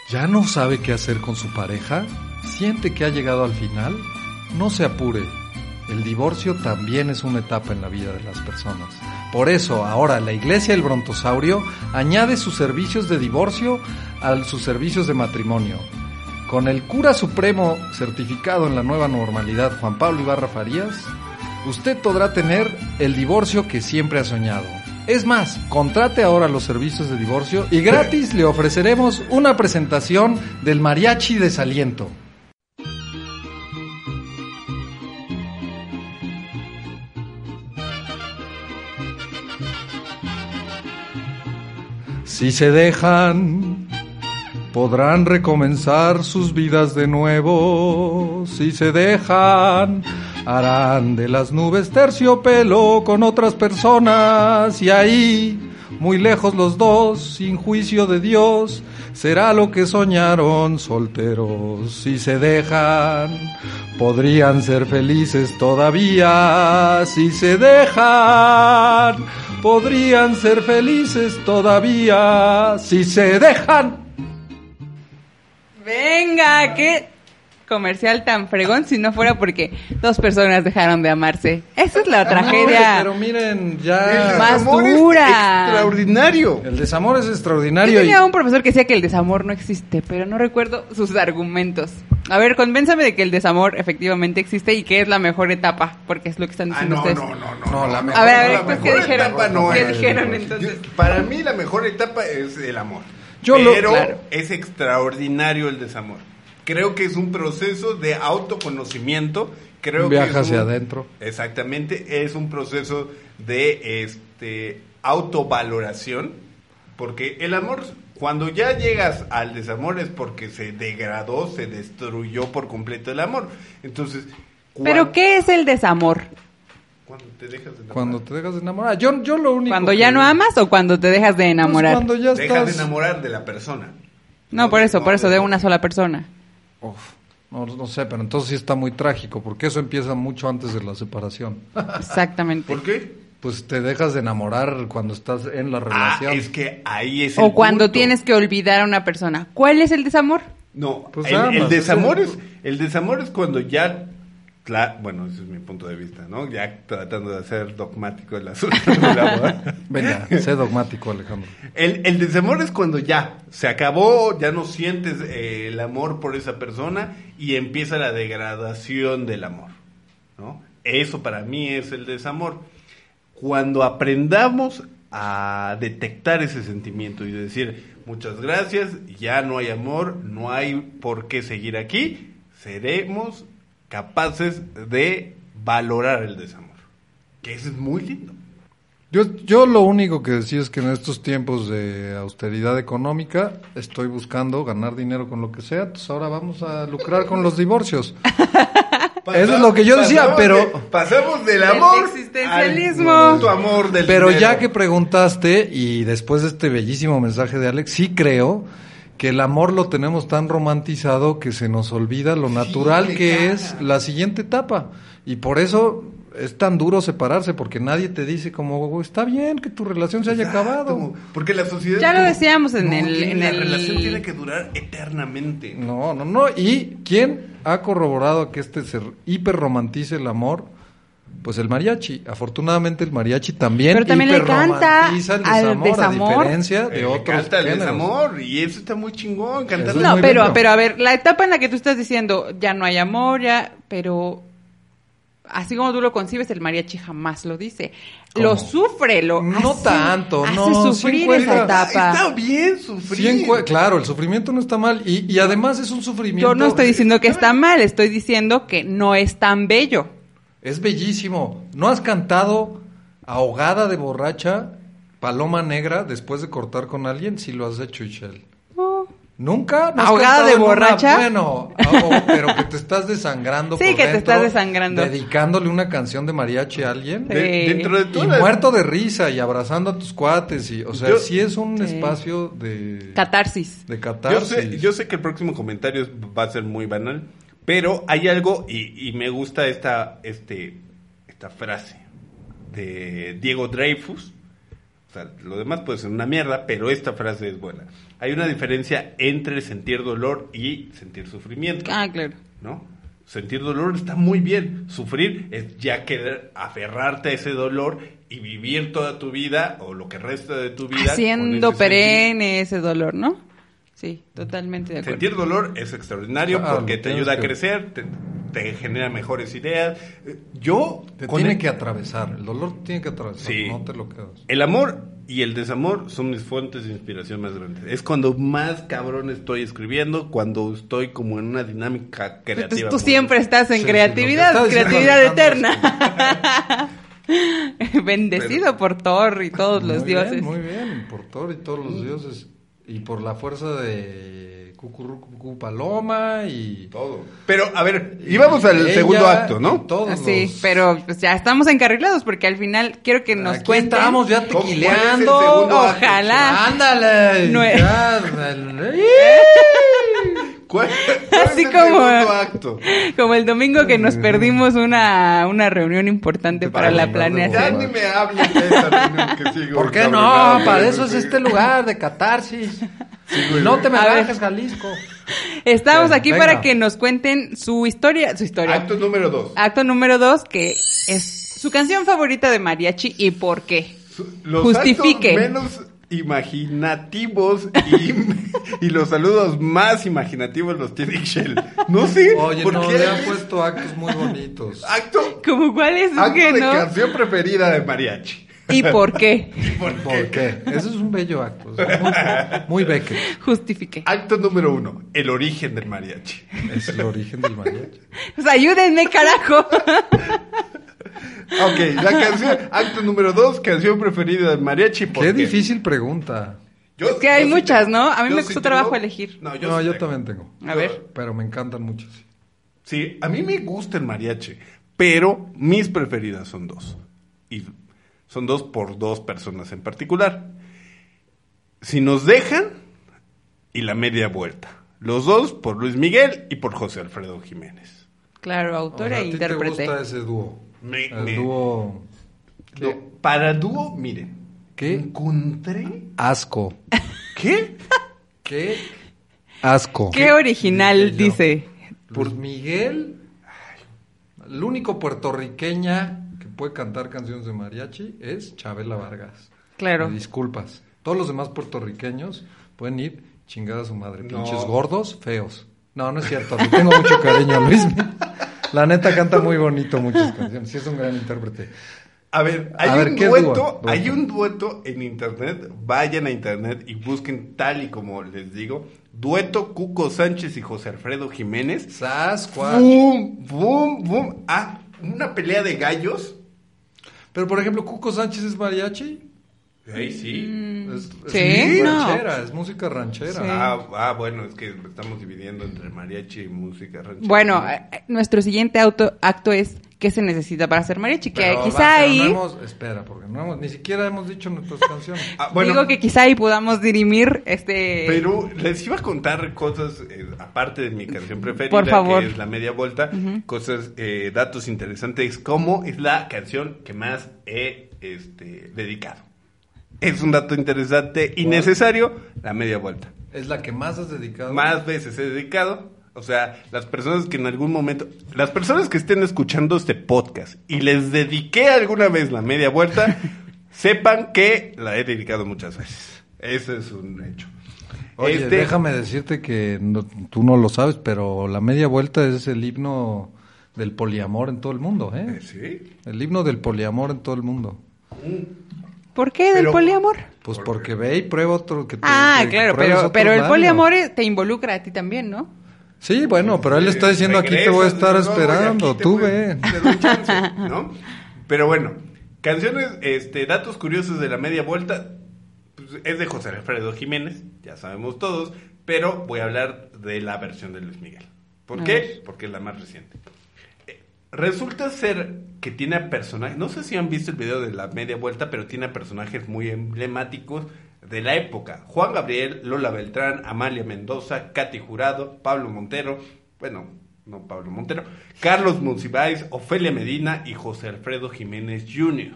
¿Ya no sabe qué hacer con su pareja? ¿Siente que ha llegado al final? No se apure. El divorcio también es una etapa en la vida de las personas. Por eso, ahora la Iglesia del Brontosaurio añade sus servicios de divorcio a sus servicios de matrimonio. Con el cura supremo certificado en la nueva normalidad, Juan Pablo Ibarra Farías, usted podrá tener el divorcio que siempre ha soñado. Es más, contrate ahora los servicios de divorcio y gratis le ofreceremos una presentación del mariachi desaliento. Si se dejan, podrán recomenzar sus vidas de nuevo. Si se dejan, harán de las nubes terciopelo con otras personas. Y ahí, muy lejos los dos, sin juicio de Dios, será lo que soñaron solteros. Si se dejan, podrían ser felices todavía. Si se dejan, podrían ser felices todavía. Si se dejan. Venga, qué comercial tan fregón si no fuera porque dos personas dejaron de amarse. Esa es la tragedia. Pero miren, El ya. Más desamor es dura. extraordinario. El desamor es Yo extraordinario. y- tenía un profesor que decía que el desamor no existe, pero no recuerdo sus argumentos. A ver, convénzame de que el desamor efectivamente existe y que es la mejor etapa, porque es lo que están Ah, diciendo no, ustedes. no, no, no. No, la no, mejor- A ver, a ver, la pues, ¿qué dijeron? etapa no ¿Qué es. dijeron entonces? Yo- para mí la mejor etapa es el amor. Yo lo- Pero Claro. es extraordinario el desamor. Creo que es un proceso de autoconocimiento. Creo Un que es hacia un- adentro. Exactamente, es un proceso de este autovaloración, porque el amor, cuando ya llegas al desamor es porque se degradó, se destruyó por completo el amor. Entonces, Pero ¿qué es el desamor? Cuando te dejas de enamorar. Cuando te dejas de enamorar. Yo, yo lo único. ¿Cuando que- ya no amas o cuando te dejas de Pues enamorar? cuando ya Dejas de estás. enamorar de la persona. No, por eso, no, por eso, de una sola persona. Uf, no, no sé, pero entonces sí está muy trágico, porque eso empieza mucho antes de la separación. Exactamente. ¿Por qué? Pues te dejas de enamorar cuando estás en la Ah, relación. es que ahí es el O cuando punto. tienes que olvidar a una persona. ¿Cuál es el desamor? No, Pues el, amas, el es desamor el- es, el desamor es cuando ya bueno, ese es mi punto de vista, ¿no? Ya tratando de hacer dogmático el asunto. <laughs> Venga, sé dogmático, Alejandro. El, el desamor es cuando ya se acabó, ya no sientes eh, el amor por esa persona y empieza la degradación del amor, ¿no? Eso para mí es el desamor. Cuando aprendamos a detectar ese sentimiento y decir muchas gracias, ya no hay amor, no hay por qué seguir aquí, seremos capaces de valorar el desamor. Que eso es muy lindo. Yo, yo lo único que decía es que en estos tiempos de austeridad económica estoy buscando ganar dinero con lo que sea, entonces ahora vamos a lucrar con los divorcios. <laughs> Eso es lo que yo decía, Pasamos pero- de- pasamos del Del amor existencialismo. al amor del Pero dinero. ya que preguntaste y después de este bellísimo mensaje de Alex, sí creo que el amor lo tenemos tan romantizado que se nos olvida lo natural que es la siguiente etapa. Y por eso es tan duro separarse, porque nadie te dice como, está bien que tu relación se haya Exacto, acabado. Porque la sociedad. Ya lo como, decíamos en no, el- en la el- relación tiene que durar eternamente. No, no, no. ¿Y quién ha corroborado que este se hiperromantice el amor? Pues el mariachi. Afortunadamente el mariachi también Pero también le canta hiperromantiza el al desamor, desamor. a diferencia de Eh, otros canta el géneros. desamor y eso está muy chingón. Cantar No, muy pero, lindo. pero a ver, la etapa en la que tú estás diciendo ya no hay amor, ya, pero así como tú lo concibes, el mariachi jamás lo dice. ¿Cómo? Lo sufre, lo No hace- tanto, hace no, sufrir encuentra- esa etapa. Está bien sufrir. Claro, el sufrimiento no está mal y, y además es un sufrimiento. Yo no estoy diciendo que está mal, estoy diciendo que no es tan bello. Es bellísimo. ¿No has cantado ahogada de borracha, paloma negra, después de cortar con alguien? Sí lo has hecho, Ishel. Oh. ¿Nunca? ¿No ¿Ahogada de una- borracha? Bueno, ah, oh, pero que te estás desangrando Sí, por que te estás desangrando. Dedicándole una canción de mariachi a alguien. Sí. De- dentro de Y todas las- muerto de risa y abrazando a tus cuates. Y, o sea, Yo- sí es un Sí. espacio de, Catarsis. de Yo catarsis. sé, yo sé que el próximo comentario va a ser muy banal, pero hay algo y, y me gusta esta, este, esta frase de Diego Dreyfus. O sea, lo demás puede ser una mierda, pero esta frase es buena. Hay una diferencia entre sentir dolor y sentir sufrimiento. Ah, claro. ¿no? Sentir dolor está muy bien. Sufrir es ya querer aferrarte a ese dolor y vivir toda tu vida o lo que resta de tu vida. Haciendo ese perenne ese dolor, ¿no? Sí, totalmente de acuerdo. Sentir dolor es extraordinario Claro, porque te ayuda a crecer, te, te genera mejores ideas. Eh, Yo, Te tiene el, que atravesar. El dolor tiene que atravesar. Sí. No te lo quedas. el amor y el desamor son mis fuentes de inspiración más grandes. Es cuando más cabrón estoy escribiendo, cuando estoy como en una dinámica creativa. Entonces, tú siempre estás en Sí, creatividad, creatividad eterna. <laughs> <laughs> Bendecido por Thor y todos los dioses. Muy bien, por Thor y todos los dioses. Y por la fuerza de Cucurrucu Paloma y... Todo. Pero, a ver, íbamos al ella segundo acto, ¿no? Todos Ah, Sí, los- pero pues ya estamos encarrilados porque al final quiero que nos Aquí cuenten. estamos ya ¿Cómo- cuál es tequileando. segundo acto? Ojalá. Ándale. Nue- ya, <laughs> ándale. ¿Cuál, <laughs> cuál Así es el como- acto? Como el domingo que nos <laughs> perdimos una, una reunión importante para la no, Ya planeación. ni me hables de esa reunión que sigo. ¿Por qué no? Para eso es este lugar de catarsis. no te me bajes, Jalisco. Estamos Bueno, aquí venga. para que nos cuenten su historia, su historia. Acto número dos. Acto número dos, que es su canción favorita de mariachi y por qué. Su- Los Justifique. actos menos imaginativos y, <laughs> y los saludos más imaginativos los tiene Ixchel. No sé Oye, por no, qué. le han puesto actos muy bonitos. Acto, ¿Cómo cuál es acto que de no? canción preferida de mariachi. ¿Y por qué? <laughs> ¿Por ¿Por qué? Eso es un bello acto. muy, muy Beckett. Justifique. Acto número uno, el origen del mariachi. Es el origen del mariachi. <laughs> Pues ayúdenme, carajo. Ok, la canción, acto número dos, canción preferida de mariachi. ¿por Qué qué? difícil pregunta. Yo- Es que hay muchas, tengo- ¿no? A mí yo me sí costó tengo- trabajo elegir. No, yo, No, sí yo tengo. también tengo. A ver. Pero me encantan muchos. sí. A mí me gusta el mariachi, pero mis preferidas son dos. Y son dos por dos personas en particular. Si nos dejan y la media vuelta. Los dos por Luis Miguel y por José Alfredo Jiménez. Claro, O autora sea, e ¿a ti intérprete. te gusta ese dúo? Me- el me- dúo... No, para dúo, miren. ¿Qué? Encontré. Asco. ¿Qué? ¿Qué? Asco. Qué original, dice. Por Miguel, ay, el único puertorriqueña que puede cantar canciones de mariachi es Chabela Vargas. Claro. Me disculpas. Todos los demás puertorriqueños pueden ir chingada a su madre. No. Pinches gordos, feos. No, no es cierto. Le tengo mucho cariño a Luis. <laughs> La neta canta muy bonito muchas canciones. Sí, es un gran intérprete. A ver, hay A ver, un ¿qué es dueto, dueto? hay un dueto en internet, vayan a internet y busquen tal y como les digo, dueto Cuco Sánchez y José Alfredo Jiménez. Sasquatch. Boom, boom, boom. Ah, una pelea de gallos. Pero, por ejemplo, Cuco Sánchez es mariachi. Ahí sí. Es, es Mm. Sí, no. ranchera, es música ranchera. Sí. Ah, ah, bueno, es que estamos dividiendo entre mariachi y música ranchera. Bueno, eh, eh, nuestro siguiente auto, acto es ¿qué se necesita para ser mariachi? Que Pero quizá va, pero ahí, no hemos- espera, porque no hemos, ni siquiera hemos dicho nuestras <laughs> canciones. Ah, bueno, digo que quizá ahí podamos dirimir este... Pero les iba a contar cosas, eh, aparte de mi canción preferida, Por favor. que es La Media Vuelta, cosas, eh, datos interesantes, como es la canción que más he este, dedicado. Es un dato interesante y necesario, La Media Vuelta. Es la que más has dedicado. Más veces he dedicado, o sea, las personas que en algún momento, las personas que estén escuchando este podcast y les dediqué alguna vez La Media Vuelta, <laughs> sepan que la he dedicado muchas veces. Ese es un hecho. Oye, Este- déjame decirte que no- tú no lo sabes, pero la media vuelta es el himno del poliamor en todo el mundo, ¿eh? Eh, Sí. El himno del poliamor en todo el mundo. ¿Por qué del Pero- poliamor? Pues porque ve y prueba otro que te- Ah, que claro, pero, pero el poliamor te involucra a ti también, ¿no? Sí, bueno, pero él está diciendo aquí te voy a estar esperando, tú ve. <laughs> Pero bueno, canciones, este, datos curiosos de la media vuelta, pues, es de José Alfredo Jiménez, ya sabemos todos, pero voy a hablar de la versión de Luis Miguel. ¿Por A qué? ver. Porque es la más reciente. Resulta ser que tiene personajes, no sé si han visto el video de la media vuelta, pero tiene personajes muy emblemáticos de la época. Juan Gabriel, Lola Beltrán, Amalia Mendoza, Katy Jurado, Pablo Montero, bueno, no Pablo Montero, Carlos Monsiváis, Ofelia Medina y José Alfredo Jiménez Jr.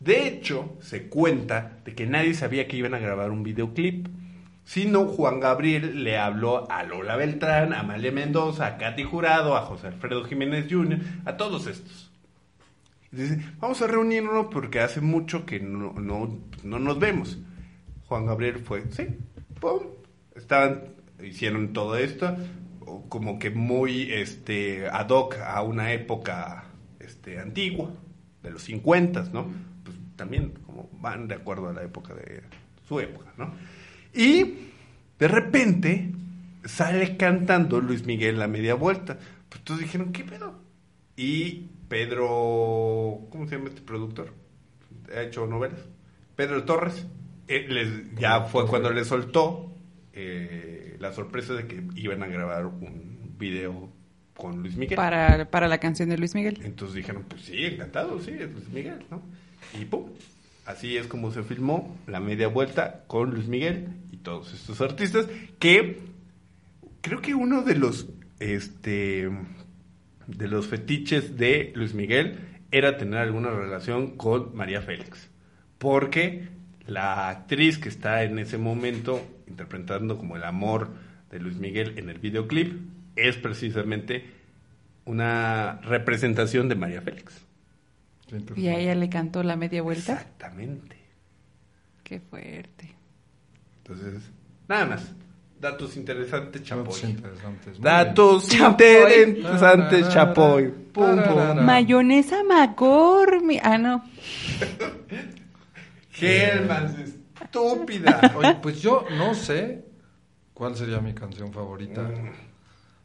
De hecho, se cuenta de que nadie sabía que iban a grabar un videoclip. Sino Juan Gabriel le habló a Lola Beltrán, a Amalia Mendoza, a Katy Jurado, a José Alfredo Jiménez Jr., a todos estos. Dice, vamos a reunirnos porque hace mucho que no, no, no nos vemos. Juan Gabriel fue, sí, pum, estaban, hicieron todo esto, como que muy este, ad hoc a una época este, antigua, de los 50, ¿no? Pues también como van de acuerdo a la época de su época, ¿no? Y de repente sale cantando Luis Miguel la media vuelta. Pues todos dijeron, ¿qué pedo? Y Pedro, ¿cómo se llama este productor? Ha hecho novelas. Pedro Torres. eh, les- ya fue cuando le soltó eh, la sorpresa de que iban a grabar un video con Luis Miguel. Para, para la canción de Luis Miguel. Entonces dijeron, pues sí, encantado, sí, es Luis Miguel, ¿no? Y pum, así es como se filmó la media vuelta con Luis Miguel y todos estos artistas que creo que uno de los este de los fetiches de Luis Miguel era tener alguna relación con María Félix, porque la actriz que está en ese momento interpretando como el amor de Luis Miguel en el videoclip es precisamente una representación de María Félix. Y a ella le cantó la media vuelta. Exactamente. Qué fuerte. Entonces, nada más. Datos interesantes, Chapoy. Datos interesantes. Datos Chapoy. interesantes, Chapoy. Pum, Tararara. pum. Mayonesa McCormick. Ah, no. <laughs> Gelmas, estúpida. bien. <laughs> Oye, pues yo no sé cuál sería mi canción favorita.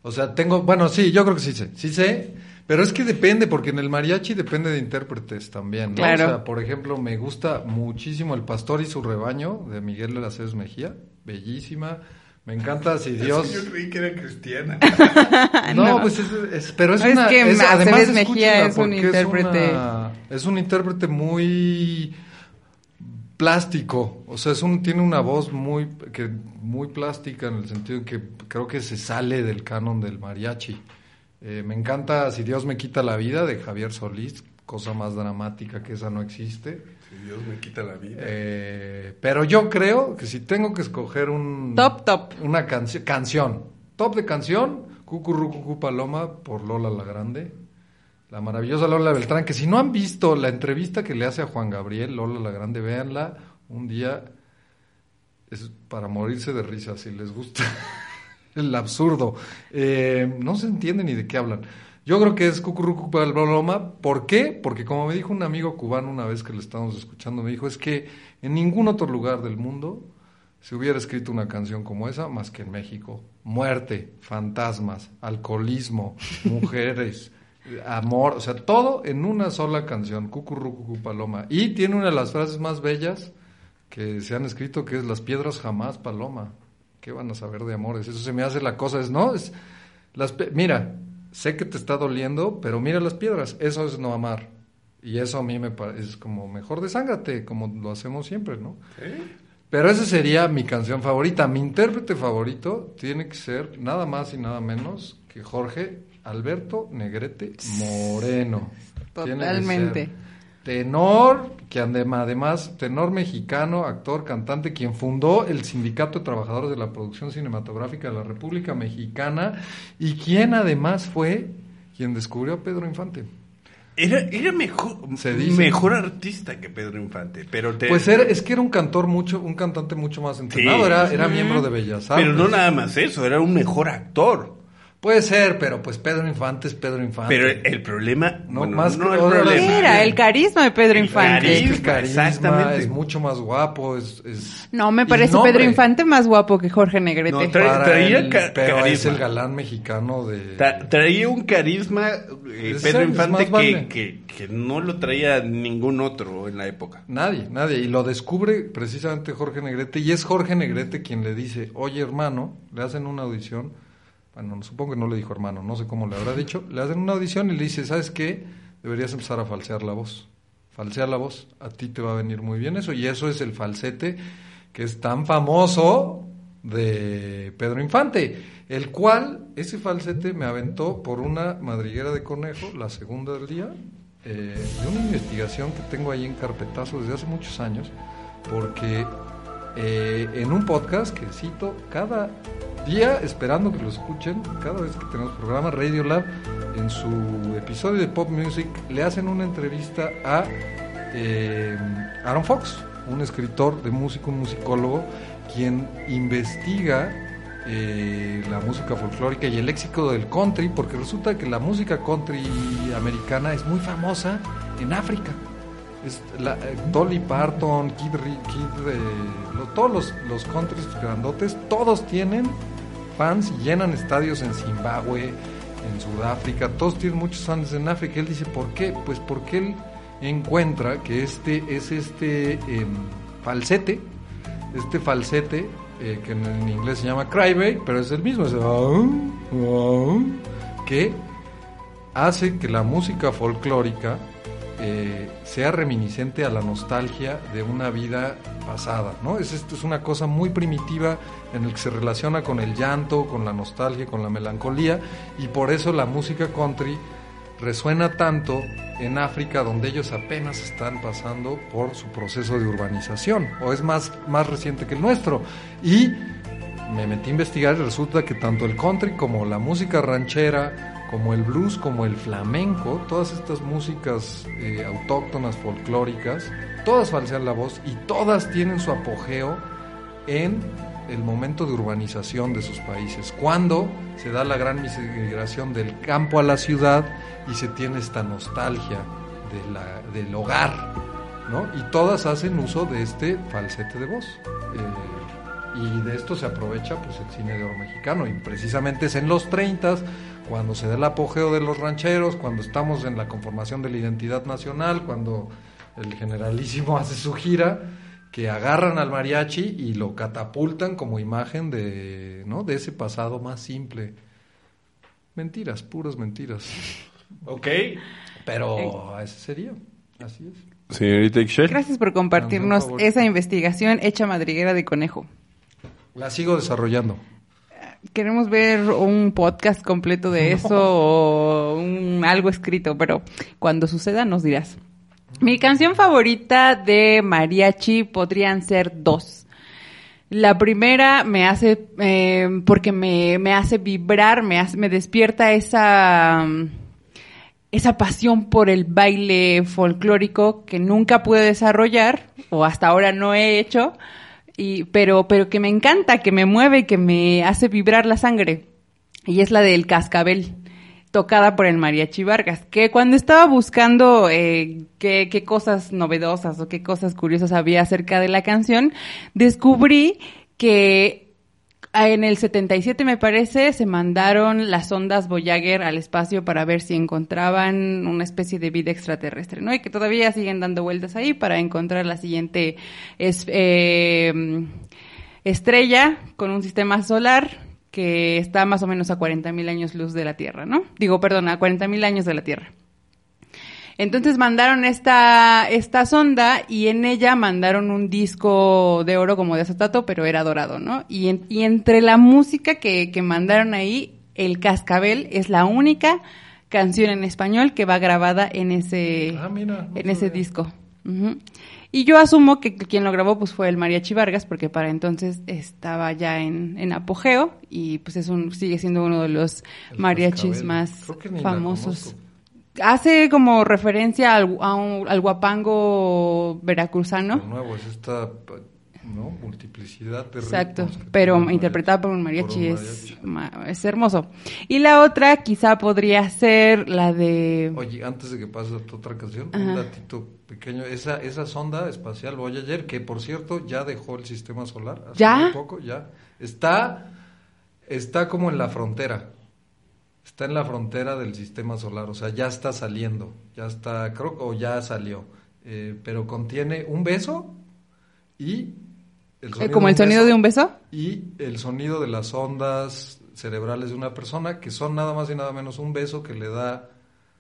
O sea, tengo, bueno, sí, yo creo que sí sé, sí sé, pero es que depende, porque en el mariachi depende de intérpretes también, ¿no? Claro. O sea, por ejemplo, me gusta muchísimo El Pastor y su rebaño de Miguel de las Heces Mejía, bellísima. Me encanta si Dios... Yo creí que era cristiana. <laughs> No, No. pues es, es- pero es Es una... que es- además, Mejía es un intérprete. una- Es un intérprete muy plástico, o sea, es un, tiene una voz muy, que, muy plástica en el sentido que creo que se sale del canon del mariachi. Eh, me encanta Si Dios me quita la vida de Javier Solís, cosa más dramática que esa no existe. Si Dios me quita la vida. Eh, pero yo creo que si tengo que escoger un... Top, top. Una canción, canción. Top de canción, Cucurrucucu Paloma por Lola la Grande. La maravillosa Lola Beltrán, que si no han visto la entrevista que le hace a Juan Gabriel, Lola la Grande, véanla un día. Es para morirse de risa, si les gusta <laughs> el absurdo. Eh, no se entiende ni de qué hablan. Yo creo que es Cucurrucu Paloma. ¿Por qué? Porque como me dijo un amigo cubano una vez que lo estábamos escuchando, me dijo, es que en ningún otro lugar del mundo se hubiera escrito una canción como esa más que en México. Muerte, fantasmas, alcoholismo, <laughs> mujeres, amor, o sea, todo en una sola canción, Cucurrucu Paloma. Y tiene una de las frases más bellas que se han escrito, que es las piedras jamás, Paloma. ¿Qué van a saber de amores? Eso se me hace la cosa, es, ¿no? Es, las, pe- mira, sé que te está doliendo, pero mira las piedras, eso es no amar. Y eso a mí me parece como mejor desángate, como lo hacemos siempre, ¿no? Pero esa sería mi canción favorita. Mi intérprete favorito tiene que ser nada más y nada menos que Jorge Alberto Negrete Moreno. Tiene que Totalmente. Tenor, que además, tenor mexicano, actor, cantante, quien fundó el Sindicato de Trabajadores de la Producción Cinematográfica de la República Mexicana y quien además fue quien descubrió a Pedro Infante. Era, era mejor, Se dice. mejor artista que Pedro Infante, pero te- Pues era, es que era un cantor mucho, un cantante mucho más entrenado, Sí. era, era miembro de Bellas Artes. pero no nada más eso, era un mejor actor. Puede ser, pero pues Pedro Infante es Pedro Infante. Pero el problema, No, bueno, más no que- el problema. Era el carisma de Pedro El Infante. Es que el carisma, carisma exactamente. es mucho más guapo, es... es- No, me parece Pedro Infante más guapo que Jorge Negrete. No, traía él, ca- pero es carisma. el galán mexicano de... Tra- traía un carisma eh, Pedro Infante vale. que, que, que no lo traía ningún otro en la época. Nadie, nadie. Y lo descubre precisamente Jorge Negrete. Y es Jorge Negrete quien le dice, oye hermano, le hacen una audición. Bueno, supongo que no le dijo hermano, no sé cómo le habrá dicho. Le hacen una audición y le dice, ¿sabes qué? Deberías empezar a falsear la voz. Falsear la voz, a ti te va a venir muy bien eso. Y eso es el falsete que es tan famoso de Pedro Infante, el cual, ese falsete me aventó por una madriguera de conejo, la segunda del día, eh, de una investigación que tengo ahí en carpetazo desde hace muchos años, porque eh, en un podcast que cito cada día, esperando que lo escuchen, cada vez que tenemos programa Radio Lab, en su episodio de Pop Music, le hacen una entrevista a eh, Aaron Fox, un escritor de música, un musicólogo, quien investiga eh, la música folclórica y el léxico del country, porque resulta que la música country americana es muy famosa en África. Es la, eh, Dolly Parton, Kid, Kid, todos los, los countries grandotes, todos tienen fans y llenan estadios en Zimbabue, en Sudáfrica, todos tienen muchos fans en África. Él dice, ¿por qué? Pues porque él encuentra que este es este em, falsete, este falsete eh, que en, inglés se llama crybaby, pero es el mismo, es que hace que la música folclórica eh, sea reminiscente a la nostalgia de una vida pasada, ¿no? Es, esto es una cosa muy primitiva en el que se relaciona con el llanto, con la nostalgia, con la melancolía, y por eso la música country resuena tanto en África, donde ellos apenas están pasando por su proceso de urbanización, o es más, más reciente que el nuestro. Y me metí a investigar y resulta que tanto el country como la música ranchera, como el blues, como el flamenco, todas estas músicas eh, autóctonas, folclóricas, todas falsean la voz y todas tienen su apogeo en el momento de urbanización de sus países, cuando se da la gran migración del campo a la ciudad y se tiene esta nostalgia de la- del hogar, ¿no? Y todas hacen uso de este falsete de voz. Eh, y de esto se aprovecha pues el cine de oro mexicano y precisamente es en los 30 cuando se da el apogeo de los rancheros, cuando estamos en la conformación de la identidad nacional, cuando el generalísimo <laughs> hace su gira, que agarran al mariachi y lo catapultan como imagen de, ¿no? de ese pasado más simple. Mentiras, puras mentiras. Ok. Pero ese sería, así es. Señorita Ixchel. Gracias por compartirnos Por esa investigación hecha madriguera de conejo. La sigo desarrollando. Queremos ver un podcast completo de eso o un, algo escrito, pero cuando suceda nos dirás. Mi canción favorita de mariachi podrían ser dos. La primera me hace, eh, porque me, me hace vibrar, me, hace- me despierta esa, esa pasión por el baile folclórico que nunca pude desarrollar, o hasta ahora no he hecho, y, pero, pero que me encanta, que me mueve, que me hace vibrar la sangre. Y es la del cascabel. tocada por el Mariachi Vargas, que cuando estaba buscando eh, qué, qué cosas novedosas o qué cosas curiosas había acerca de la canción, descubrí que en el 77 me parece se mandaron las ondas Voyager al espacio para ver si encontraban una especie de vida extraterrestre, ¿no? Y que todavía siguen dando vueltas ahí para encontrar la siguiente eh, estrella con un sistema solar que está más o menos a 40.000 años luz de la Tierra, ¿no? Digo, perdón, a 40.000 años de la Tierra. Entonces mandaron esta, esta sonda y en ella mandaron un disco de oro como de acetato, pero era dorado, ¿no? Y, en- y entre la música que, que mandaron ahí, El Cascabel es la única canción en español que va grabada en ese, Ah, mira, en ese disco. Y yo asumo que quien lo grabó pues fue el Mariachi Vargas, porque para entonces estaba ya en, en apogeo y pues es un, sigue siendo uno de los El mariachis Cascabel. más famosos. Hace como referencia al, a un- al guapango veracruzano. De nuevo, es esta ¿no? multiplicidad de Exacto, pero interpretada por un mariachi, Por un Es, ma- es hermoso. Y la otra quizá podría ser la de... Oye, antes de que pase a tu otra canción, Ajá. un datito pequeño. Esa, esa sonda espacial Voyager, que por cierto ya dejó el sistema solar. hace ¿Ya? muy poco, ya. Está, está como en la frontera. Está en la frontera del sistema solar. O sea, ya está saliendo. Ya está, creo, o ya salió. Eh, pero contiene un beso y... El eh, como el sonido de un beso. y el sonido de las ondas cerebrales de una persona, que son nada más y nada menos un beso que le da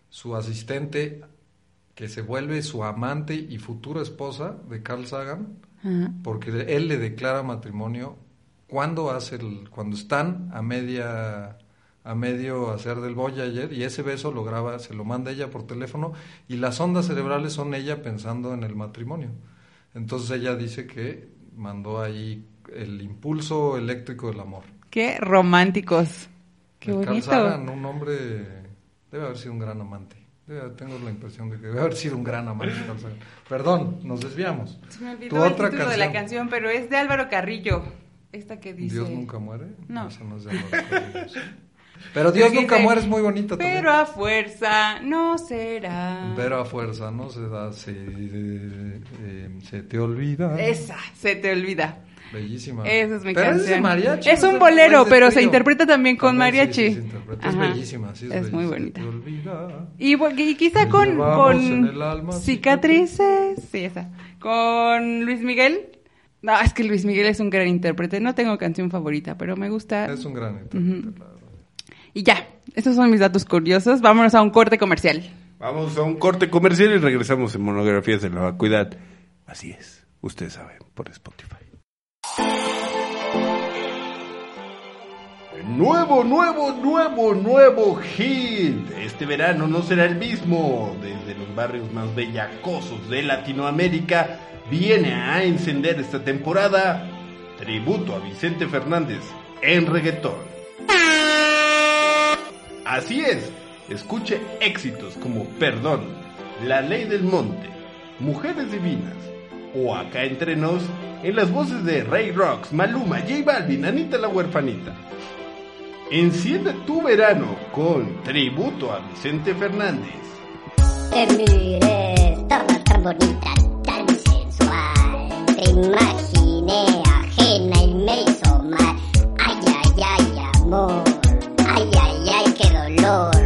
su asistente, que se vuelve su amante y futura esposa de Carl Sagan, Ajá. porque él le declara matrimonio cuando hace el, cuando están a media a medio hacer del Voyager y ese beso lo graba, se lo manda ella por teléfono y las ondas cerebrales son ella pensando en el matrimonio. Entonces ella dice que mandó ahí el impulso eléctrico del amor. Qué románticos. Qué El Carl bonito. Sagan, un hombre, debe haber sido un gran amante. Debe- tengo la impresión de que debe haber sido un gran amante. <laughs> Carl Sagan. Perdón, nos desviamos. Se me olvidó Tu el otra título de la canción. canción, pero es de Álvaro Carrillo. Esta que dice... Dios nunca muere. No. Eso no es de Álvaro Carrillo. <laughs> Pero Dios Porque nunca muere es muy bonito también. Pero a fuerza no será. Pero a fuerza no se da, se, eh, eh, se te olvida. Esa, se te olvida. Bellísima. Esa es mi Pero canción. Es, de mariachi, Es un bolero, es pero se interpreta también con También, mariachi. sí, se interpreta. Es bellísima, sí, es, Es muy bonita. Y, quizá con, alma cicatrices. Sí, esa. Con Luis Miguel. No, es que Luis Miguel es un gran intérprete. No tengo canción favorita, pero me gusta. Es un gran intérprete, verdad. Y ya, esos son mis datos curiosos. Vámonos a un corte comercial. Vamos a un corte comercial y regresamos en monografías de la vacuidad. Así es, ustedes saben, por Spotify. Nuevo, nuevo, nuevo, nuevo hit. Este verano no será el mismo. Desde los barrios más bellacosos de Latinoamérica viene a encender esta temporada tributo a Vicente Fernández en reggaetón. Así es, escuche éxitos como Perdón, La Ley del Monte, Mujeres Divinas o Acá Entre Nos en las voces de Ray Rocks, Maluma, J Balvin, Anita la Huerfanita. Enciende tu verano con tributo a Vicente Fernández. Tan bonita, tan sensual. Te ajena mal. Ay, ay, ay, amor. Qué dolor.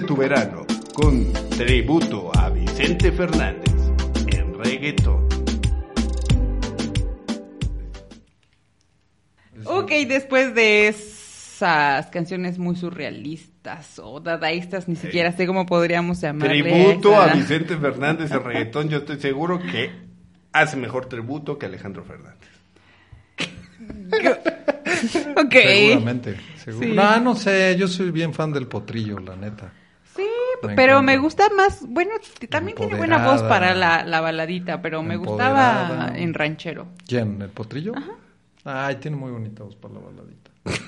Enciende tu verano con tributo a Vicente Fernández en reggaetón. Ok, después de esas canciones muy surrealistas o dadaístas, ni siquiera sé cómo podríamos llamarle. Tributo esa- a Vicente Fernández en <laughs> reggaetón, yo estoy seguro que hace mejor tributo que Alejandro Fernández. <laughs> Ok. Seguramente. seguro. Sí. No, no sé, yo soy bien fan del potrillo, la neta. Me pero encanta. me gusta más, bueno, también tiene buena voz para la, la baladita, pero me Empoderada. gustaba en ranchero. ¿Quién? ¿El potrillo? Ay, tiene muy bonita voz para la baladita. <laughs>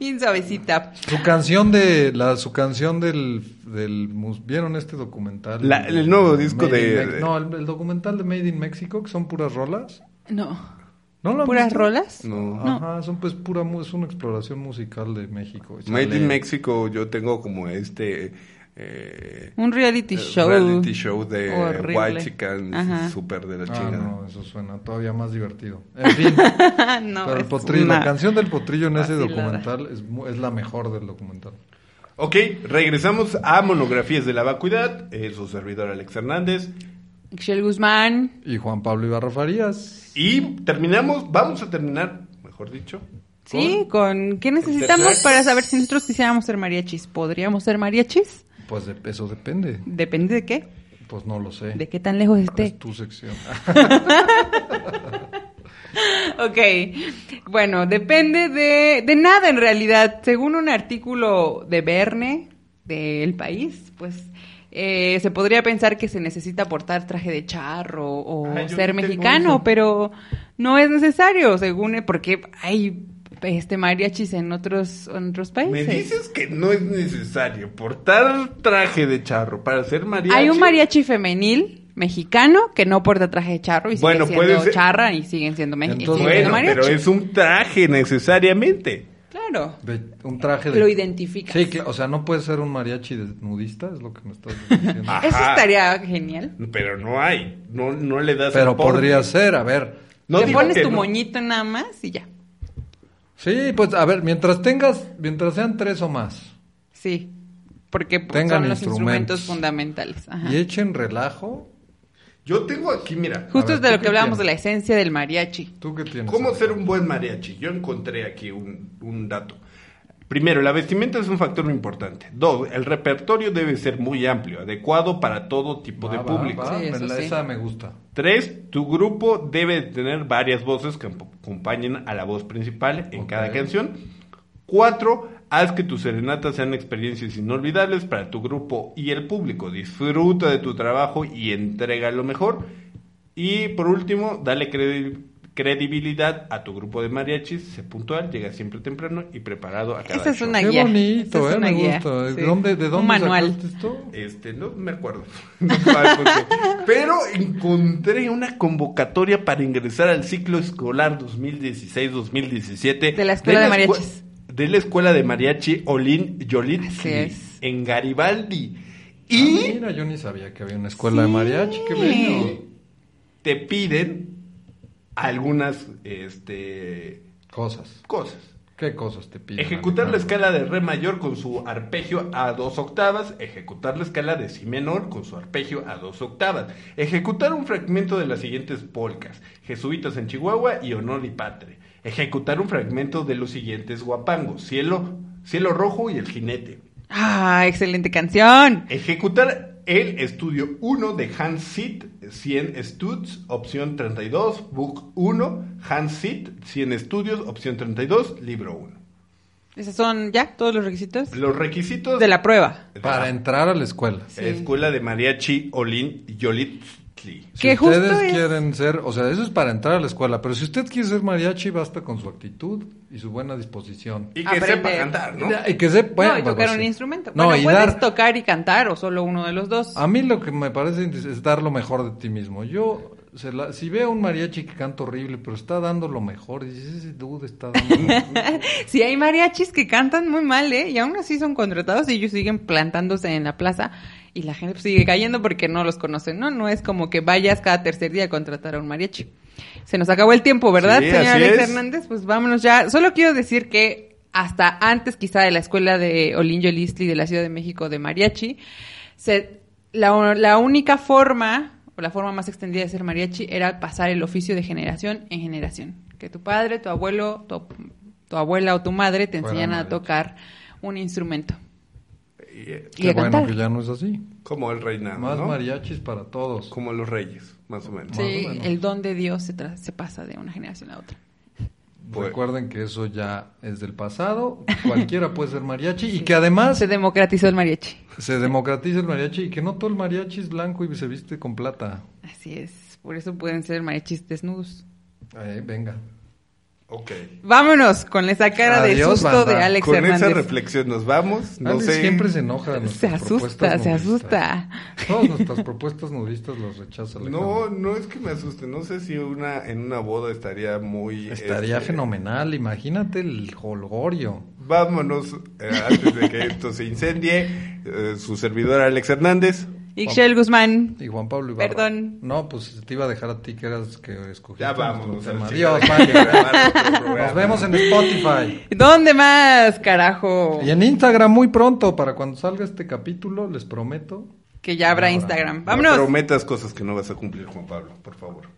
Bien suavecita. Su canción de la su canción del del mus- vieron este documental La- el nuevo disco Made in de- no el, el documental de Made in Mexico que son puras rolas No. No lo ¿Puras visto? rolas? No. Ajá, son pues pura mu- es una exploración musical de México. Made Sale- in Mexico yo tengo como este eh, Un reality eh, show. reality show de Horrible. White Chicken Ajá. super de la Ah, chingada. no, eso suena todavía más divertido. En fin, <laughs> no, pero el potrillo, la canción del potrillo en ese vacilada. documental es, mu- es la mejor del documental. Ok, regresamos a Monografías de la Vacuidad. Es su servidor Alex Hernández. Ixchel Guzmán. Y Juan Pablo Ibarra Farías. Y terminamos, vamos a terminar, mejor dicho. Sí, con ¿qué necesitamos para saber si nosotros quisiéramos ser mariachis? ¿Podríamos ser mariachis? Pues de, eso depende. Depende de qué, Pues no lo sé. de qué tan lejos esté. Es tu sección. <laughs> Ok, bueno, depende de, de nada en realidad. Según un artículo de Verne, del país, pues eh, se podría pensar que se necesita portar traje de charro o Ah, ser mexicano, pero no es necesario, según porque hay este mariachis en otros, en otros países. Me dices que no es necesario portar traje de charro para ser mariachi. Hay un mariachi femenil mexicano que no porta traje de charro y sigue Bueno, puede siendo ser- charra y siguen siendo mexicanos. Pero es un traje necesariamente. Claro, De- un traje de... lo identifica. Sí, o sea, no puede ser un mariachi desnudista, es lo que me estás diciendo. <laughs> Eso estaría genial. Pero no hay. No, no le das Pero podría ser, a ver. No Te pones tu no. moñito nada más y ya. Sí, pues a ver, mientras tengas, mientras sean tres o más Sí. Porque Tengan son los instrumentos. instrumentos fundamentales. Ajá. y echen relajo, Yo tengo aquí, mira. Justo A es ver, de lo ¿tú que hablábamos de la esencia del mariachi. ¿tú qué tienes? ¿Cómo ser un buen mariachi? Yo encontré aquí un, un dato. Primero, la vestimenta es un factor muy importante. Dos, el repertorio debe ser muy amplio, adecuado para todo tipo Va, de va, público. va, Sí, me eso la- sí. Esa me gusta. Tres, tu grupo debe tener varias voces que acompañen a la voz principal en cada canción. Cuatro, haz que tus serenatas sean experiencias inolvidables para tu grupo y el público. Disfruta de tu trabajo y entrega lo mejor. Y por último, dale credi- credibilidad a tu grupo de mariachis. Sé puntual, llega siempre temprano y preparado a cada Esa es show. una Qué guía. bonito, Esa es eh, una me guía, gusta. sí. ¿De dónde, de Un dónde manual. sacaste esto? Este, no me acuerdo. <laughs> No qué. Pero encontré una convocatoria para ingresar al ciclo escolar 2016-2017 De la Escuela de Mariachis. De la escuela de mariachi Olin Yolit Así es. en Garibaldi. Ah, Y mira, yo ni sabía que había una escuela de mariachi, qué bello. te piden algunas este, Cosas. cosas. ¿Qué cosas te piden? Ejecutar la escala de re mayor con su arpegio a dos octavas. Ejecutar la escala de si menor con su arpegio a dos octavas. Ejecutar un fragmento de las siguientes polcas. Jesuitas en Chihuahua y Honor y Patre. Ejecutar un fragmento de los siguientes guapangos. Cielo, cielo rojo y el jinete. Ah, excelente canción. Ejecutar el estudio 1 de Hans Sit, 100 Studs, opción 32, book 1, Hans Sit, 100 estudios, opción 32, libro 1. Esos son ya todos los requisitos Los requisitos de la prueba. Para entrar a la escuela. Sí. Escuela de Mariachi Olin Si Que justo ustedes es- quieren ser, o sea, eso es para entrar a la escuela, pero si usted quiere ser mariachi, basta con su actitud y su buena disposición. Y que Aprender. sepa cantar, ¿no? Y que se, bueno, no, y tocar pues, un instrumento. No, bueno, y puedes dar, tocar y cantar o solo uno de los dos. a mí lo que me parece es dar lo mejor de ti mismo. Yo, se la- si veo a un mariachi que canta horrible, pero está dando lo mejor, y dices, ese dude está dando lo mejor. <laughs> Sí, hay mariachis que cantan muy mal, ¿eh? Y aún así son contratados y ellos siguen plantándose en la plaza y la gente pues, sigue cayendo porque no los conocen, ¿no? No es como que vayas cada tercer día a contratar a un mariachi. Se nos acabó el tiempo, ¿verdad, Sí, señor Alex. Hernández? Pues vámonos ya. Solo quiero decir que hasta antes quizá de la escuela de Olinjo Listli de la Ciudad de México de mariachi, se, la, la única forma o la forma más extendida de ser mariachi era pasar el oficio de generación en generación. Que tu padre, tu abuelo, tu, tu abuela o tu madre te enseñan a tocar un instrumento. Y, Y Qué a bueno cantar. que ya no es así. como el reinado, Más ¿no? mariachis para todos. Como los reyes, más o menos. Sí, o menos. el don de Dios se, tra- se pasa de una generación a otra. Pues- Recuerden que eso ya es del pasado. <laughs> Cualquiera puede ser mariachi y que además Se democratizó el mariachi. se democratiza el mariachi y que no todo el mariachi es blanco y se viste con plata. Así es. Por eso pueden ser mariachis desnudos. Eh, venga. Ok. Vámonos con esa cara Adiós, de susto banda. de Alex Con Hernández. esa reflexión nos vamos. No Alex sé. siempre se enoja. de Se asusta, se asusta. Todas nuestras propuestas nudistas las rechaza No, no es que me asuste. No sé si una en una boda estaría muy. Estaría este, fenomenal. Imagínate el holgorio. Vámonos eh, antes de que esto se incendie. eh, su servidor Alex Hernández. Ixchel Guzmán. Y Juan Pablo Ibarra. Perdón. No, pues te iba a dejar a ti que eras que escogiste. Ya al Adiós. Nos vemos en Spotify. ¿Dónde más, carajo? Y en Instagram muy pronto, para cuando salga este capítulo, les prometo. Que ya habrá Ahora. Instagram. No Vámonos. prometas cosas que no vas a cumplir, Juan Pablo, por favor.